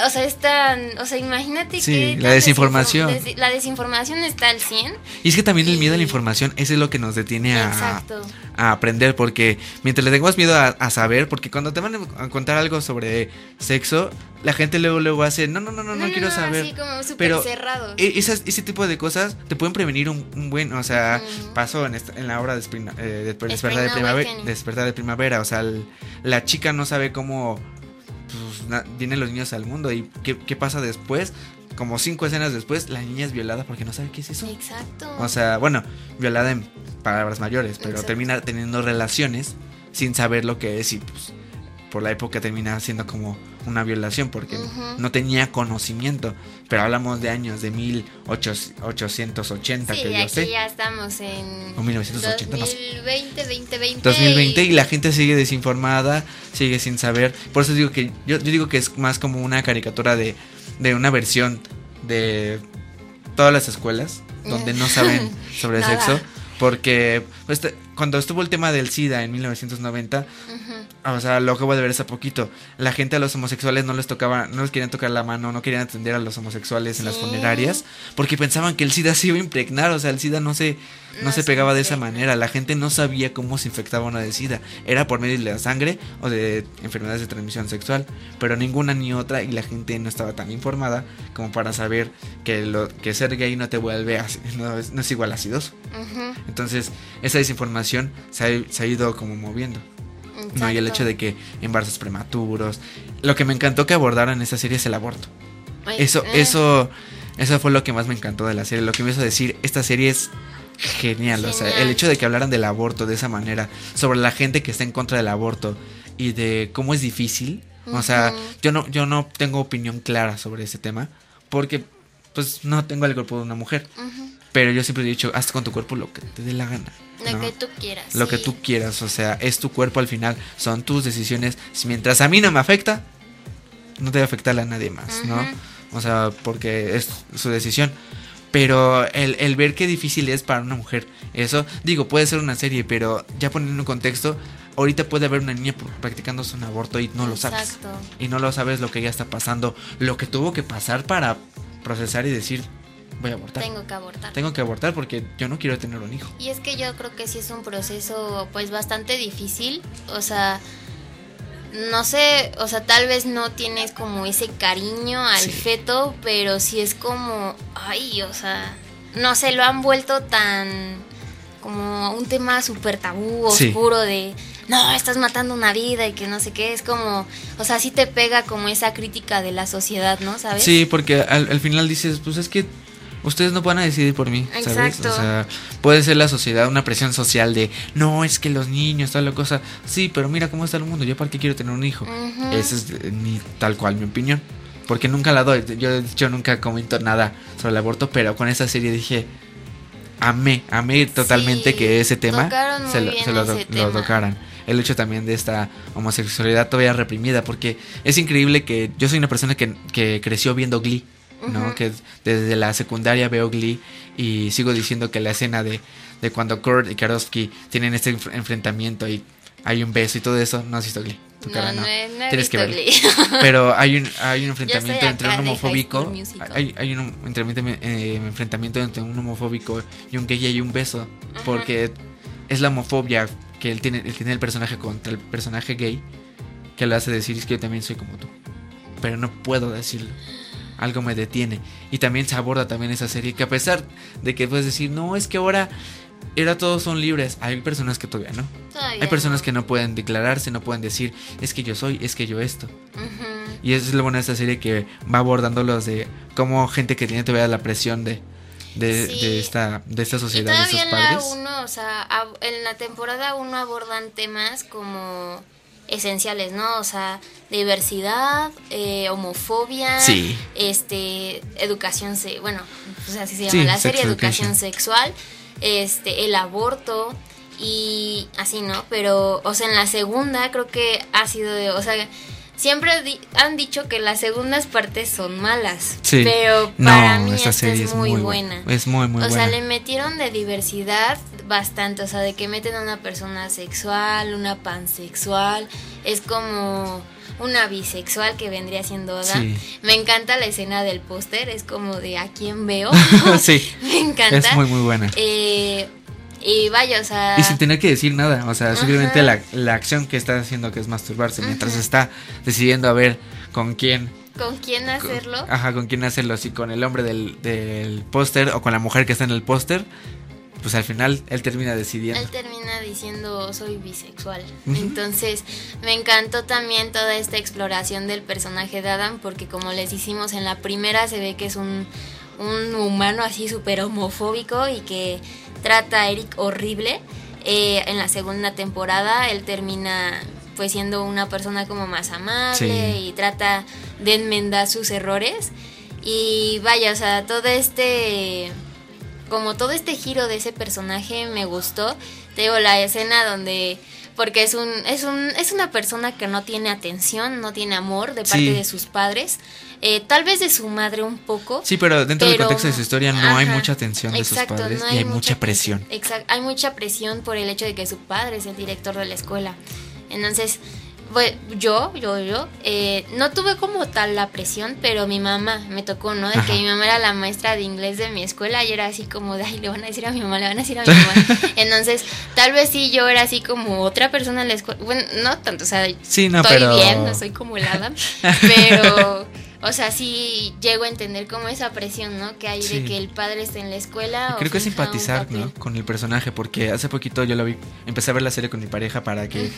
O sea, están, o sea, imagínate Sí, que la desinformación. desinfor- des- la desinformación está al 100. Y es que también el miedo a la información, eso es lo que nos detiene a, aprender, porque mientras le tengamos miedo a, a saber, porque cuando te van a contar algo sobre sexo, la gente luego luego hace, no, no, no, no, no, quiero saber. Así como súper Pero cerrados. E- esas- ese tipo de cosas te pueden prevenir un, un buen, o sea, Ujú. pasó en, esta- en la obra de, eh, de Despertar, de primavera. Despertar de primavera, o sea, el- la chica no sabe cómo vienen los niños al mundo y qué, qué pasa después, como cinco escenas después, la niña es violada porque no sabe qué es eso. Exacto. O sea, bueno, violada en palabras mayores, pero Exacto. termina teniendo relaciones sin saber lo que es y pues por la época termina siendo como una violación porque no tenía conocimiento. Pero hablamos de años de 1880 sí, que yo aquí sé. ya estamos en O 1980, no sé. 2020, 2020. 2020 y la gente sigue desinformada, sigue sin saber. Por eso digo que yo, yo digo que es más como una caricatura de, de una versión de todas las escuelas donde no saben sobre el sexo. Porque pues, cuando estuvo el tema del SIDA en 1990, o sea, lo acabo de ver hace poquito, la gente a los homosexuales no les tocaba, no les querían tocar la mano, no querían atender a los homosexuales en las funerarias, porque pensaban que el SIDA se iba a impregnar, o sea, el SIDA no se, no se pegaba de esa manera, la gente no sabía cómo se infectaba uno de SIDA, era por medio de la sangre o de enfermedades de transmisión sexual, pero ninguna ni otra y la gente no estaba tan informada como para saber que, lo, que ser gay no te vuelve, así- no es, no es igual a acidoso. Ujú, Entonces, esa desinformación se ha, se ha ido como moviendo. No, y el hecho de que embarazos prematuros. Lo que me encantó que abordaran esa serie es el aborto. Ay, Eso, eh, eso, eso fue lo que más me encantó de la serie. Lo que me hizo decir, esta serie es genial. O sea, el hecho de que hablaran del aborto de esa manera, sobre la gente que está en contra del aborto y de cómo es difícil. O sea, yo no, yo no tengo opinión clara sobre ese tema. Porque, pues, no tengo el cuerpo de una mujer. Pero yo siempre he dicho, haz con tu cuerpo lo que te dé la gana. Lo ¿no? que tú quieras. lo que tú quieras, o sea, es tu cuerpo al final, son tus decisiones. Si mientras a mí no me afecta, no debe afectarle a nadie más, ¿no? O sea, porque es su decisión. Pero el, el ver qué difícil es para una mujer, eso, digo, puede ser una serie, pero ya poniendo en contexto, ahorita puede haber una niña pr- practicándose un aborto y no lo sabes. Exacto. Y no lo sabes lo que ya está pasando, lo que tuvo que pasar para procesar y decir, voy a abortar. Tengo que abortar. Tengo que abortar porque yo no quiero tener un hijo. Y es que yo creo que sí es un proceso pues bastante difícil, o sea, no sé, o sea, tal vez no tienes como ese cariño al Sí. feto, pero sí es como, ay, o sea, no sé, lo han vuelto tan como un tema súper tabú, Sí. oscuro de, no, estás matando una vida y que no sé qué, es como, o sea, sí te pega como esa crítica de la sociedad, ¿no? ¿Sabes? Sí, porque al, al final dices, pues es que ustedes no van a decidir por mí, ¿sabes? Exacto. O sea, puede ser la sociedad una presión social de, no, es que los niños, tal la cosa. Sí, pero mira cómo está el mundo, yo para qué quiero tener un hijo. Ujú. Esa es eh, mi, tal cual mi opinión. Porque nunca la doy, yo, yo nunca comento nada sobre el aborto, pero con esta serie dije, amé, amé totalmente Sí, que ese tema se, lo, se lo, tocaran. El hecho también de esta homosexualidad todavía reprimida, porque es increíble que yo soy una persona que, que creció viendo Glee, ¿no? Que desde la secundaria veo Glee y sigo diciendo que la escena de, de cuando Kurt y Karofsky tienen este enf- enfrentamiento y hay un beso y todo eso, no has visto Glee. Tu No, cara no. no he- no he Tienes que verlo. Pero hay un, hay un enfrentamiento entre un homofóbico. Hay, hay un enfrentamiento, eh, enfrentamiento entre un homofóbico y un gay y hay un beso. Porque es la homofobia que él tiene, él tiene el personaje contra el personaje gay que le hace decir es que yo también soy como tú. Pero no puedo decirlo. Algo me detiene. Y también se aborda también esa serie que a pesar de que puedes decir, no, es que ahora era todos son libres. Hay personas que todavía no. Todavía Hay personas no. que no pueden declararse, no pueden decir, es que yo soy, es que yo esto. Y eso es lo bueno de esta serie que va abordando los de cómo gente que tiene todavía la presión de, de, Sí. de esta, de esta Y sociedad, de todavía sus en la padres. 1, o sea, en la temporada 1 abordan temas como esenciales, ¿no? O sea, diversidad, eh, homofobia, Sí. este, educación, se bueno, pues así se llama Sí, la serie, education. educación sexual, este, el aborto y así, ¿no? Pero, o sea, en la segunda creo que ha sido de, o sea, siempre di- han dicho que las segundas partes son malas, Sí. pero para no, mí esta serie es muy buena. Es muy, muy o buena. sea, le metieron de diversidad bastante, o sea, de que meten a una persona sexual, una pansexual, es como una bisexual que vendría siendo Oda. Sí. Me encanta la escena del póster, es como de a quién veo. sí, Me encanta. es muy, muy buena. Eh, y vaya, o sea, Y sin tener que decir nada, o sea, simplemente la, la acción que está haciendo que es masturbarse mientras está decidiendo a ver con quién ¿con quién hacerlo? Ajá, con quién hacerlo, si con el hombre del, del póster o con la mujer que está en el póster, pues al final él termina decidiendo. Él termina diciendo soy bisexual. Entonces me encantó también toda esta exploración del personaje de Adam porque como les hicimos en la primera se ve que es un, un humano así súper homofóbico y que trata a Eric horrible. Eh, en la segunda temporada él termina pues siendo una persona como más amable Sí. y trata de enmendar sus errores. Y vaya, o sea, todo este como todo este giro de ese personaje me gustó. Te digo, la escena donde porque es un es un es una persona que no tiene atención, no tiene amor de parte Sí. de sus padres, eh, tal vez de su madre un poco. Sí, pero dentro del contexto de su historia no hay mucha atención de exacto, sus padres no y hay mucha presión. Exacto, hay mucha presión por el hecho de que su padre es el director de la escuela. Entonces, pues, yo, yo, yo, eh, no tuve como tal la presión, pero mi mamá me tocó, ¿no? De Ajá. que mi mamá era la maestra de inglés de mi escuela y era así como de, ay, le van a decir a mi mamá, le van a decir a mi mamá. Entonces, tal vez sí yo era así como otra persona en la escuela. Bueno, no tanto, o sea, Sí, no, estoy pero- bien, no soy como el Adam, pero, o sea, sí llego a entender como esa presión, ¿no? Que hay Sí. de que el padre esté en la escuela. Creo que es simpatizar. ¿no? Con el personaje, porque hace poquito yo la vi, empecé a ver la serie con mi pareja para que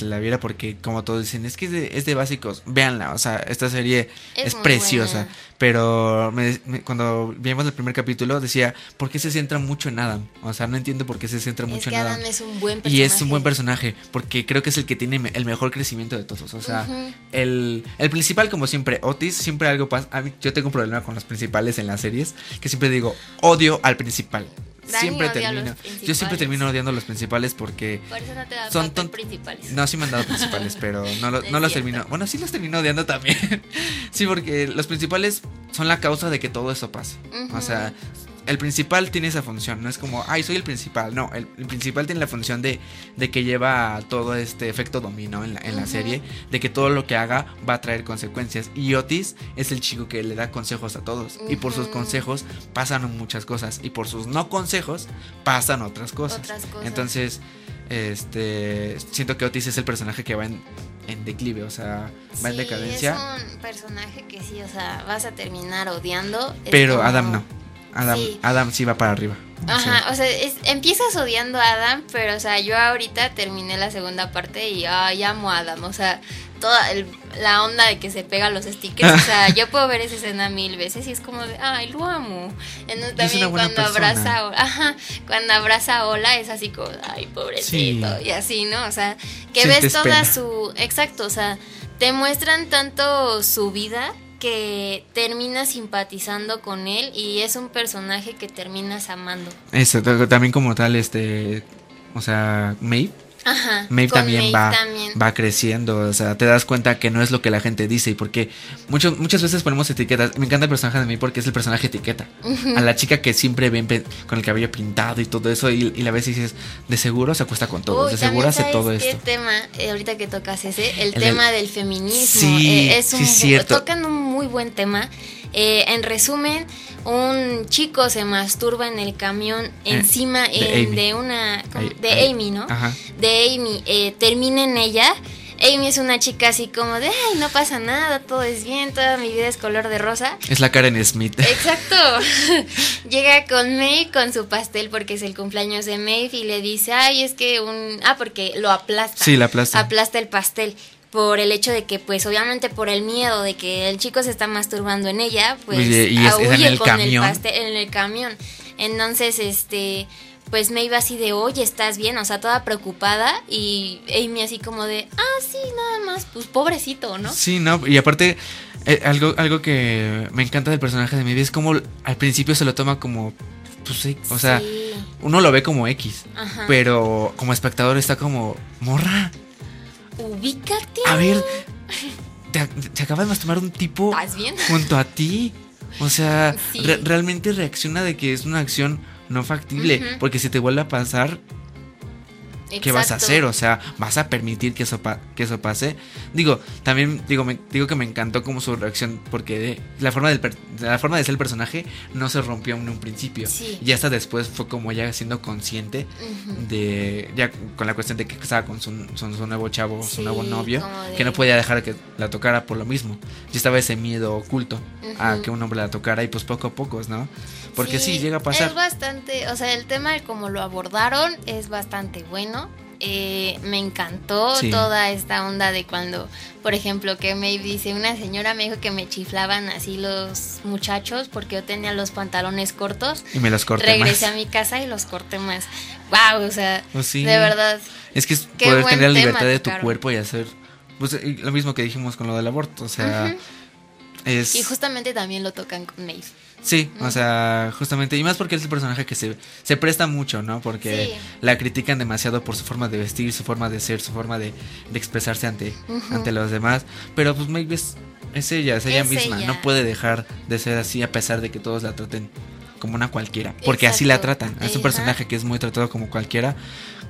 la viera, porque como todos dicen, es que es de, es de básicos, véanla, o sea, esta serie Es preciosa, buena. Pero me- me- cuando vimos el primer capítulo decía, ¿por qué se centra mucho en Adam? O sea, no entiendo por qué se centra Es mucho que en Adam. Adam es un buen personaje. Y es un buen personaje, porque creo que es el que tiene el mejor crecimiento de todos. O sea, el, el principal, como siempre, Otis, siempre algo pasa. a mí- Yo tengo un problema con los principales en las series, que siempre digo, odio al principal. Dani siempre termino. Yo siempre termino odiando a los principales porque. Por eso no te dan Son ton- principales. No, sí me han dado principales, pero no, lo- No los termino. Bueno, sí los termino odiando también. sí, porque los principales son la causa de que todo eso pase. O sea, el principal tiene esa función. No es como, ay, soy el principal. No, el, el principal tiene la función de, de que lleva todo este efecto dominó en la, en la serie. De que todo lo que haga va a traer consecuencias. Y Otis es el chico que le da consejos a todos. Y por sus consejos pasan muchas cosas. Y por sus no consejos pasan otras cosas. Otras cosas. Entonces, este siento que Otis es el personaje que va en, en declive, o sea, va en decadencia. Es un personaje que sí, o sea, vas a terminar odiando. Pero como- Adam no. Adam, Sí. Adam sí va para arriba. O sea, Ajá, o sea, es- empiezas odiando a Adam, pero, o sea, yo ahorita terminé la segunda parte y ay, amo a Adam, o sea, toda el- la onda de que se pega los stickers, o sea, yo puedo ver esa escena mil veces y es como de, ay, lo amo. Entonces Es también cuando persona. abraza, a- ajá, cuando abraza a Ola es así como, ay, pobrecito, Sí. y así, ¿no? O sea, que Sientes ves toda pena. su, exacto, o sea, te muestran tanto su vida que terminas simpatizando con él y es un personaje que terminas amando. Eso, también como tal, este, o sea, Maeve, Ajá. Maeve también Maeve va, también. va creciendo, o sea, te das cuenta que no es lo que la gente dice y porque mucho- muchas veces ponemos etiquetas, me encanta el personaje de Maeve porque es el personaje etiqueta, a la chica que siempre ven con el cabello pintado y todo eso y, y la ves y dices, de seguro se acuesta con todos, Uy, de seguro hace todo esto. tema, eh, ahorita que tocas ese, el, El tema del- del feminismo. Sí, eh, es sí, un, es cierto. Tocan un muy buen tema. Eh, en resumen, un chico se masturba en el camión encima Eh, de en- Amy. de una... de Amy, ¿no? Ajá. de Amy eh, termina en ella. Amy es una chica así como de, ay, no pasa nada, todo es bien, toda mi vida es color de rosa. Es la Karen Smith. Exacto. Llega con Maeve con su pastel porque es el cumpleaños de Maeve y le dice, ay, es que un... Ah, porque lo aplasta. Sí, la aplasta. Aplasta el pastel. Por el hecho de que, pues, obviamente por el miedo de que el chico se está masturbando en ella, pues, y es- es en el con camión. el pastel en el camión. Entonces, este, pues Maeve así de, oye, ¿estás bien? O sea, toda preocupada y Amy así como de, ah, sí, nada más, pues pobrecito, ¿no? Sí, no, y aparte, eh, algo, algo que me encanta del personaje de Maeve es como al principio se lo toma como, pues sí, o sea, Sí. uno lo ve como X, Ajá. pero como espectador está como, morra, Ubícate. a ver, te, te acaba de masturbar un tipo ¿Estás bien? junto a ti, o sea, Sí. re- realmente reacciona de que es una acción no factible, porque si te vuelve a pasar, ¿qué vas a hacer? O sea, ¿vas a permitir que eso, pa- que eso pase? Digo, también digo, me, digo que me encantó como su reacción, porque la forma, del per- la forma de ser el personaje no se rompió en un principio. Sí. Y hasta después fue como ya siendo consciente de, ya con la cuestión de que estaba con su, su- su nuevo chavo, su nuevo novio, de- que no podía dejar que la tocara por lo mismo. Ya estaba ese miedo oculto a que un hombre la tocara y pues poco a poco, ¿no? Porque sí, llega a pasar. Es bastante, o sea, el tema de cómo lo abordaron es bastante bueno. eh, me encantó Sí. toda esta onda de cuando, por ejemplo, que me dice una señora me dijo que me chiflaban así los muchachos porque yo tenía los pantalones cortos. Y me los corté Regresé más. a mi casa y los corté más. Wow, o sea, Pues sí. de verdad. Es que es poder tener la libertad de tu cuerpo y hacer. Pues lo mismo que dijimos con lo del aborto. O sea, Ujú. es. Y justamente también lo tocan con Maeve. Sí, o sea, justamente. Y más porque es el personaje que se, se presta mucho, ¿no? Porque Sí. la critican demasiado por su forma de vestir, su forma de ser, su forma de, de expresarse ante, ante los demás. Pero pues Maeve es, es ella, es ella Es misma. ella. No puede dejar de ser así a pesar de que todos la traten como una cualquiera. Porque así la tratan. Es un personaje que es muy tratado como cualquiera.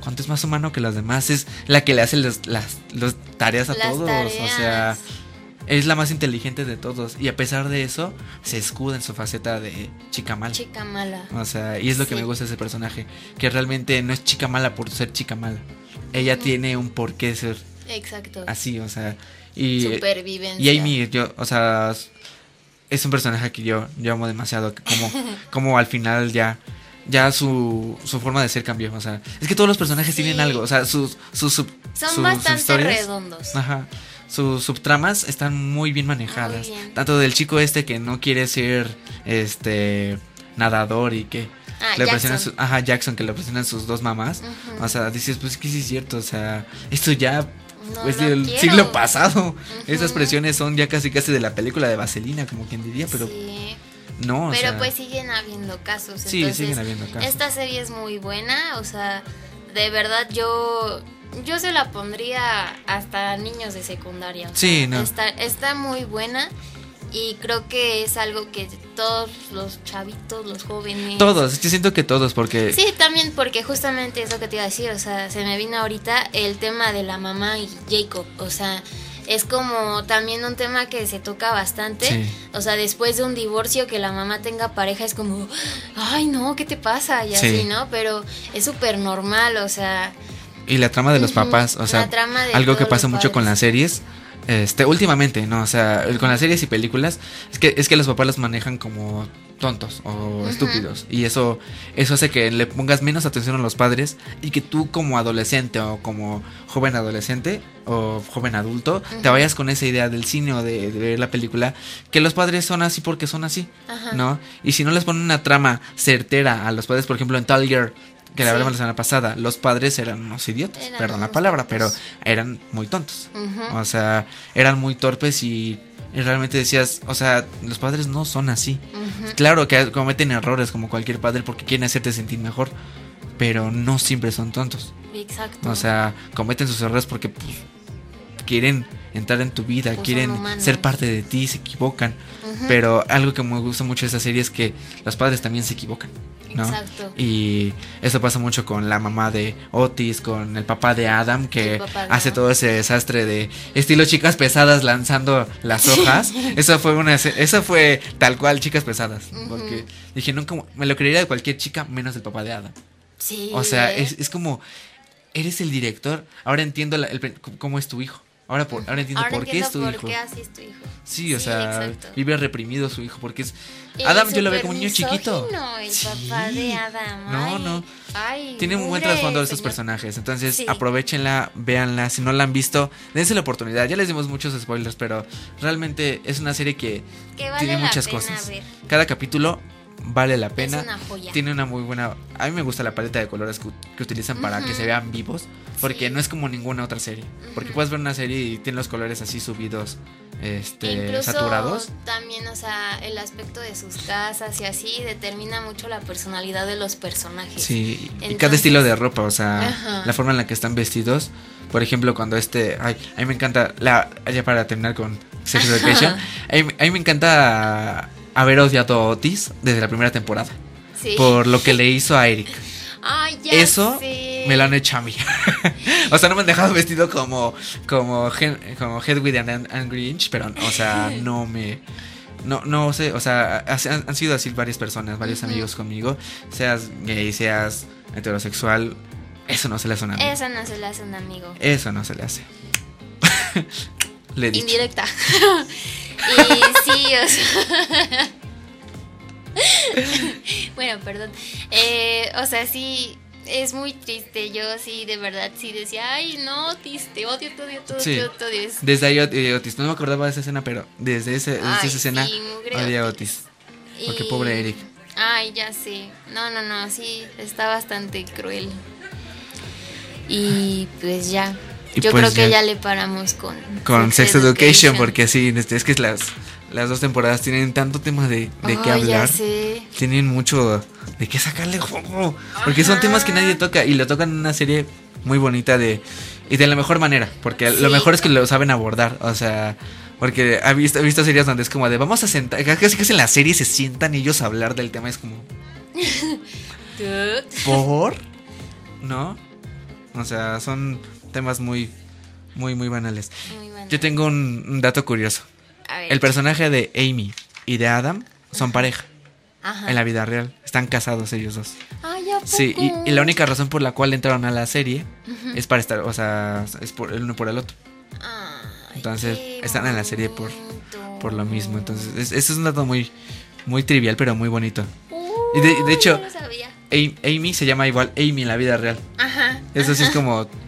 ¿Cuánto es más humano que los demás? Es la que le hace los- las los tareas a Las todos. O sea. Es la más inteligente de todos. Y a pesar de eso, se escuda en su faceta de chica mala. Chica mala. O sea, y es lo que Sí. me gusta de ese personaje. Que realmente no es chica mala por ser chica mala. Ella tiene un porqué ser Exacto. así, o sea. Y, Supervivencia. y Amy, yo, o sea, es un personaje que yo, yo amo demasiado. Como, como al final ya. Ya su, su forma de ser cambió. O sea, es que todos los personajes Sí. tienen algo. O sea, sus, sus, Son sus bastante redondos. Ajá. Sus subtramas están muy bien manejadas. Muy bien. Tanto del chico este que no quiere ser este nadador y que Ah, le presionan Jackson. su- ajá, Jackson que le presionan sus dos mamás. O sea, dices, pues que sí es cierto, o sea, esto ya No es del quiero. siglo pasado. Esas presiones son ya casi casi de la película de Vaselina, como quien diría, pero Sí. no, o Pero sea, pues siguen habiendo casos. Sí, entonces, siguen habiendo casos. Esta serie es muy buena, o sea, de verdad yo yo se la pondría hasta niños de secundaria. Sí, no. Está, está muy buena y creo que es algo que todos los chavitos, los jóvenes... todos, yo siento que todos porque Sí, también porque justamente eso que te iba a decir, o sea, se me vino ahorita el tema de la mamá y Jacob, o sea, es como también un tema que se toca bastante, Sí. o sea, después de un divorcio que la mamá tenga pareja es como, ay no, ¿qué te pasa? Y Sí. así, ¿no? Pero es súper normal, o sea, y la trama de los papás, o la sea, trama de algo que pasa mucho con las series, este, últimamente, ¿no? O sea, con las series y películas, es que, es que los papás los manejan como tontos o estúpidos. Y eso, eso hace que le pongas menos atención a los padres y que tú como adolescente o como joven adolescente o joven adulto, te vayas con esa idea del cine o de, de ver la película, que los padres son así porque son así. ¿no? Y si no les ponen una trama certera a los padres, por ejemplo, en Tall Girl, que la Sí. hablamos la semana pasada, los padres eran unos idiotas, Eran perdón la palabra, pero eran muy tontos. O sea, eran muy torpes y, y realmente decías, o sea, los padres no son así. Claro que cometen errores como cualquier padre porque quieren hacerte sentir mejor, pero no siempre son tontos. Exacto. O sea, cometen sus errores porque pues, quieren entrar en tu vida, Pues quieren ser parte de ti, se equivocan. Pero algo que me gusta mucho de esa serie es que los padres también se equivocan. ¿No? Exacto. Y eso pasa mucho con la mamá de Otis, con el papá de Adam, que El papá hace todo ese desastre de estilo chicas pesadas lanzando las hojas. eso fue una eso fue tal cual chicas pesadas. Porque dije, nunca me lo creería de cualquier chica menos del papá de Adam. Sí. O sea, ¿eh? es, es como, eres el director, ahora entiendo la- el cómo es tu hijo. Ahora, por, ahora entiendo Ahora por qué es tu por hijo. qué así es tu hijo. Sí, o sea, exacto. vive reprimido su hijo porque es... Adam yo lo veo como un niño chiquito. misógino, El Sí. papá de Adam. No, ay, no. ay, Tiene un buen trasfondo de estos personajes. Entonces, Sí. aprovechenla, véanla. Si no la han visto, dense la oportunidad. Ya les dimos muchos spoilers, pero realmente es una serie que Que vale tiene muchas cosas. ver. Cada capítulo vale la pena. Es una joya. Tiene una muy buena. A mí me gusta la paleta de colores que, que utilizan para que se vean vivos. Porque Sí. no es como ninguna otra serie. Porque puedes ver una serie y tiene los colores así subidos, este, Incluso saturados. también, o sea, el aspecto de sus casas y así determina mucho la personalidad de los personajes. Sí, y cada estilo de ropa, o sea, la forma en la que están vestidos. Por ejemplo, cuando este. Ay, a mí me encanta. La, ya para terminar con Sex Education. A mí, a mí me encanta haber odiado a Otis desde la primera temporada. Sí. Por lo que le hizo a Eric. Ay, ya Eso sé. me lo han hecho a mí. o sea, no me han dejado vestido como. Como, como Hedwig and, and Grinch. Pero, o sea, no me. No, no sé, o sea, ha- han, han sido así varias personas, varios amigos conmigo. Seas gay, seas heterosexual. Eso no se le hace a un amigo. Eso no se le hace a un amigo. Eso no se le hace. le. Indirecta. Y sí, o sea. bueno, perdón. Eh, o sea, sí. es muy triste. Yo sí, de verdad, sí decía, ay, no, Otis, te odio, te odio, te odio, Sí. te odio. Es- Desde ahí eh, Otis, no me acordaba de esa escena, pero desde, ese, desde Ay, esa escena sí, odia a Otis. Porque pobre Eric. Ay, ya sé. No, no, no, sí, está bastante cruel. Y pues ya. Y Yo pues creo que ya. ya le paramos con, Con Sex Education, porque sí, este, es que las, las dos temporadas tienen tanto tema de, de qué Ay, hablar. Tienen mucho de qué sacarle juego. Porque son temas que nadie toca y lo tocan en una serie muy bonita de y de la mejor manera. Porque lo mejor es que lo saben abordar. O sea, porque he visto, he visto series donde es como de vamos a sentar, casi casi en la serie se sientan ellos a hablar del tema. Es como. ¿por? ¿No? O sea, son temas muy, muy, muy banales. Muy. Yo tengo un, un dato curioso. A ver. El personaje de Amy y de Adam son pareja Ajá. en la vida real. Están casados ellos dos. Ay, ¿a Sí, y, la única razón por la cual entraron a la serie es para estar, o sea, es por el uno por el otro, Ay, Entonces, están en la serie por- por lo mismo. Entonces, es- eso es un dato muy, muy trivial, pero muy bonito. Uy, y de- de hecho- no Amy se llama igual Amy en la vida real. Ajá. Eso sí es como,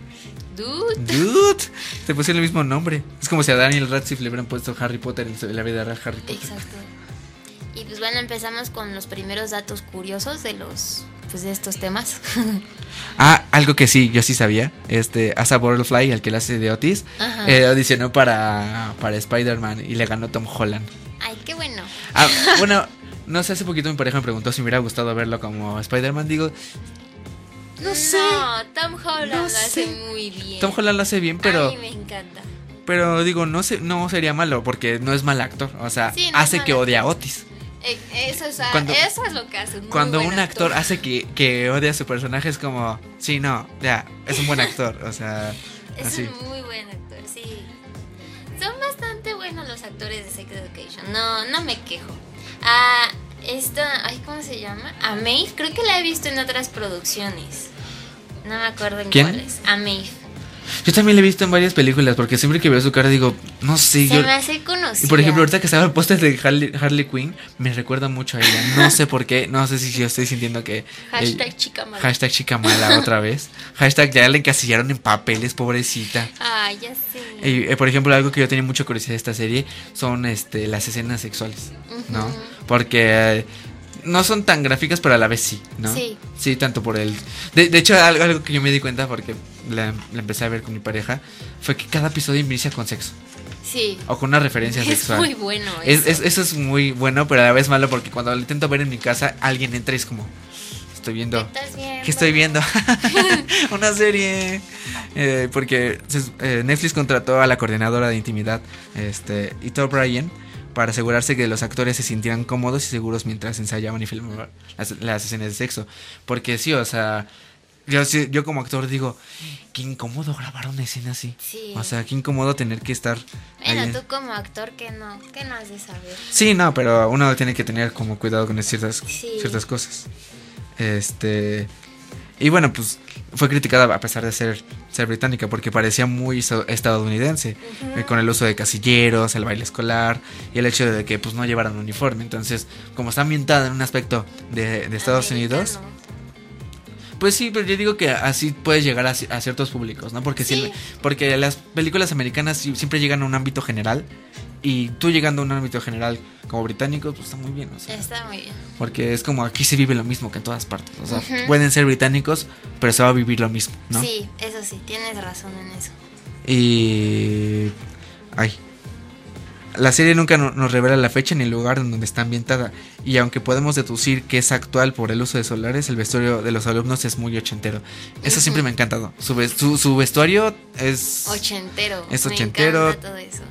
Dude. dude, te pusieron el mismo nombre. Es como si a Daniel Radcliffe le hubieran puesto Harry Potter en la vida real Harry Potter. Exacto. Y pues bueno, empezamos con los primeros datos curiosos de los pues de estos temas. Ah, algo que sí, yo sí sabía. Este, Asa Butterfly, el que le hace de Otis, eh, audicionó para, para Spider-Man y le ganó Tom Holland. Ay, qué bueno. Ah, bueno, no sé, hace poquito mi pareja me preguntó si me hubiera gustado verlo como Spider-Man. Digo, no sé. No, Tom Holland No lo hace sé. muy bien. Tom Holland lo hace bien, pero, Ay, me encanta. pero digo, no sé, no sería malo porque no es mal actor. O sea, Sí, no es hace que actor. odie a Otis. Eh, Eso es, Cuando- eso es lo que hace. un muy Cuando buen un actor hace que, que odie a su personaje es como, sí, no, ya, es un buen actor. O sea, Es así. un muy buen actor, sí. Son bastante buenos los actores de Sex Education. No, no me quejo. Ah, esta, ay, ¿cómo se llama? A Maeve, creo que la he visto en otras producciones. No me acuerdo en ¿Quién? cuáles. A Maeve. Yo también lo he visto en varias películas porque siempre que veo su cara digo, no sé, Se yo... me hace conocida. Y por ejemplo, ahorita que estaba el póster de Harley, Harley Quinn, me recuerda mucho a ella. No sé por qué, no sé si yo estoy sintiendo que... Hashtag chica mala. Hashtag chica mala otra vez. Hashtag ya la encasillaron en papeles, pobrecita. Ay, ya sé. Y, eh, por ejemplo, algo que yo tenía mucha curiosidad de esta serie son este, las escenas sexuales, ¿no? Porque eh, no son tan gráficas, pero a la vez sí, ¿no? Sí. Sí, tanto por el... De, de hecho, algo, algo que yo me di cuenta porque la, la empecé a ver con mi pareja fue que cada episodio inicia con sexo Sí. o con una referencia Es sexual. muy bueno Es- eso. es- eso es muy bueno, pero a la vez malo porque cuando lo intento ver en mi casa, alguien entra y es como, estoy viendo... ¿Qué estás viendo? ¿Qué estoy viendo? Una serie. Eh, porque eh, Netflix contrató a la coordinadora de intimidad, este, Ito O'Brien, para asegurarse que los actores se sintieran cómodos y seguros mientras ensayaban y filmaban las, las escenas de sexo. Porque sí, o sea, yo, como actor digo, qué incómodo grabar una escena así. Sí. O sea, qué incómodo tener que estar... Bueno, ahí. tú como actor, que no? ¿Qué no has de saber? Sí, no, pero uno tiene que tener como cuidado con ciertas, Sí. ciertas cosas. Este. Y bueno, pues fue criticada a pesar de ser, ser británica porque parecía muy estadounidense, eh, con el uso de casilleros, el baile escolar y el hecho de que pues no llevaran uniforme. Entonces, como está ambientada en un aspecto de, de Estados Unidos, pues sí, pero yo digo que así puedes llegar a, a ciertos públicos, ¿no? Porque, si- Sí. porque las películas americanas siempre llegan a un ámbito general y tú llegando a un ámbito general como británico, pues está muy bien, o sea. Está muy bien. Porque es como aquí se vive lo mismo que en todas partes. O sea, pueden ser británicos, pero se va a vivir lo mismo, ¿no? Sí, eso sí, tienes razón en eso. Y. Ay. La serie nunca no- nos revela la fecha ni el lugar en donde está ambientada. Y aunque podemos deducir que es actual por el uso de solares, el vestuario de los alumnos es muy ochentero. Eso siempre me ha encantado. Su, su, su vestuario es. Ochentero. Es me ochentero. encanta todo eso.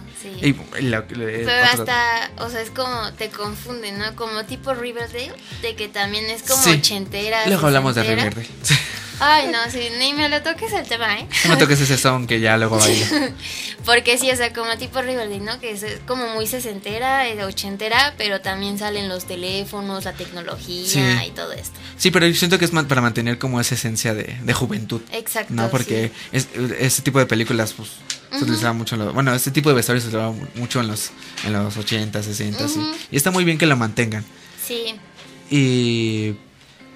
Sí. y- la- le- Pero hasta, o sea, es como te confunde, ¿no? Como tipo Riverdale, de que también es como Sí. ochentera. Luego hablamos de. Riverdale. Ay, no, sí, ni me lo toques el tema, ¿eh? No me toques ese son que ya luego bailo. Porque sí, o sea, como tipo Riverdale, ¿no? Que es como muy sesentera, eh, ochentera, pero también salen los teléfonos, la tecnología Sí. y todo esto. Sí, pero yo siento que es para mantener como esa esencia de, de juventud. Exacto. No, porque sí. es, este tipo de películas pues, se utilizaba mucho en los, bueno, este tipo de vestuario se utilizaba mu- mucho en los en los 80, 60 Ujú. y, y está muy bien que lo mantengan. Sí, Y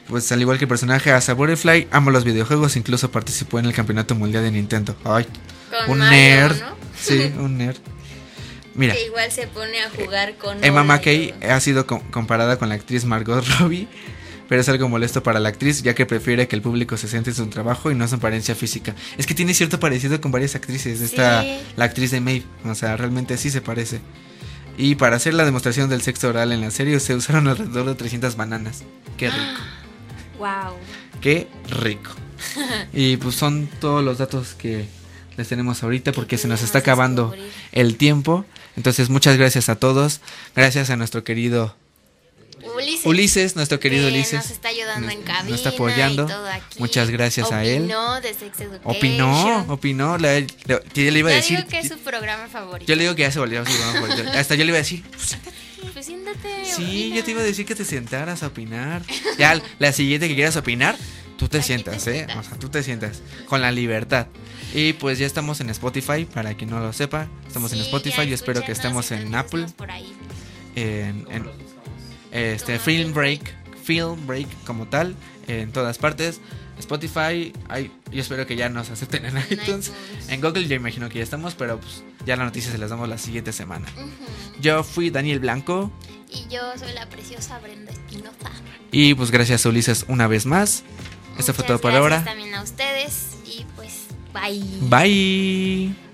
pues al igual que el personaje Asa Butterfly, amo los videojuegos, incluso participó en el campeonato mundial de Nintendo. Ay, Con un Mario, nerd. ¿no? Sí, un nerd. Mira, Que igual se pone a jugar con. Emma McKay ha sido com- comparada con la actriz Margot Robbie, pero es algo molesto para la actriz ya que prefiere que el público se siente en su trabajo y no su apariencia física. Es que tiene cierto parecido con varias actrices. Esta, Sí. la actriz de Maeve, o sea, realmente sí se parece. Y para hacer la demostración del sexo oral en la serie se usaron alrededor de 300 bananas. Qué rico, Wow. qué rico. Y pues son todos los datos que les tenemos ahorita porque se nos está acabando el tiempo. Entonces, muchas gracias a todos. Gracias a nuestro querido Ulises. Ulises, nuestro querido que Ulises. Nos está ayudando nos- en nos cabina. está apoyando. y todo aquí. Muchas gracias a él. Opinó de Sex. Opinó, opinó. Le, le- yo le iba a decir. digo que es su programa favorito. Yo le digo que ya se volvió a su programa favorito. Hasta yo le iba a decir. Pues, siéntate. sí, opina. yo te iba a decir que te sentaras a opinar. Ya, la siguiente que quieras opinar, tú te Aquí sientas, te ¿eh? sientas. O sea, tú te sientas. Con la libertad. Y pues ya estamos en Spotify, para quien no lo sepa. Estamos en Sí, Spotify. ya Yo espero que estemos en Apple. por ahí. En, en- este Film Break, Film Break como tal, en todas partes. Spotify, hay, yo espero que ya nos acepten en iTunes. En Google yo imagino que ya estamos, pero pues ya la noticia se las damos la siguiente semana. Yo fui Daniel Blanco Y yo soy la preciosa Brenda Espinoza. y pues gracias a Ulises una vez más. Esto fue todo por gracias ahora. también a ustedes y pues bye. Bye.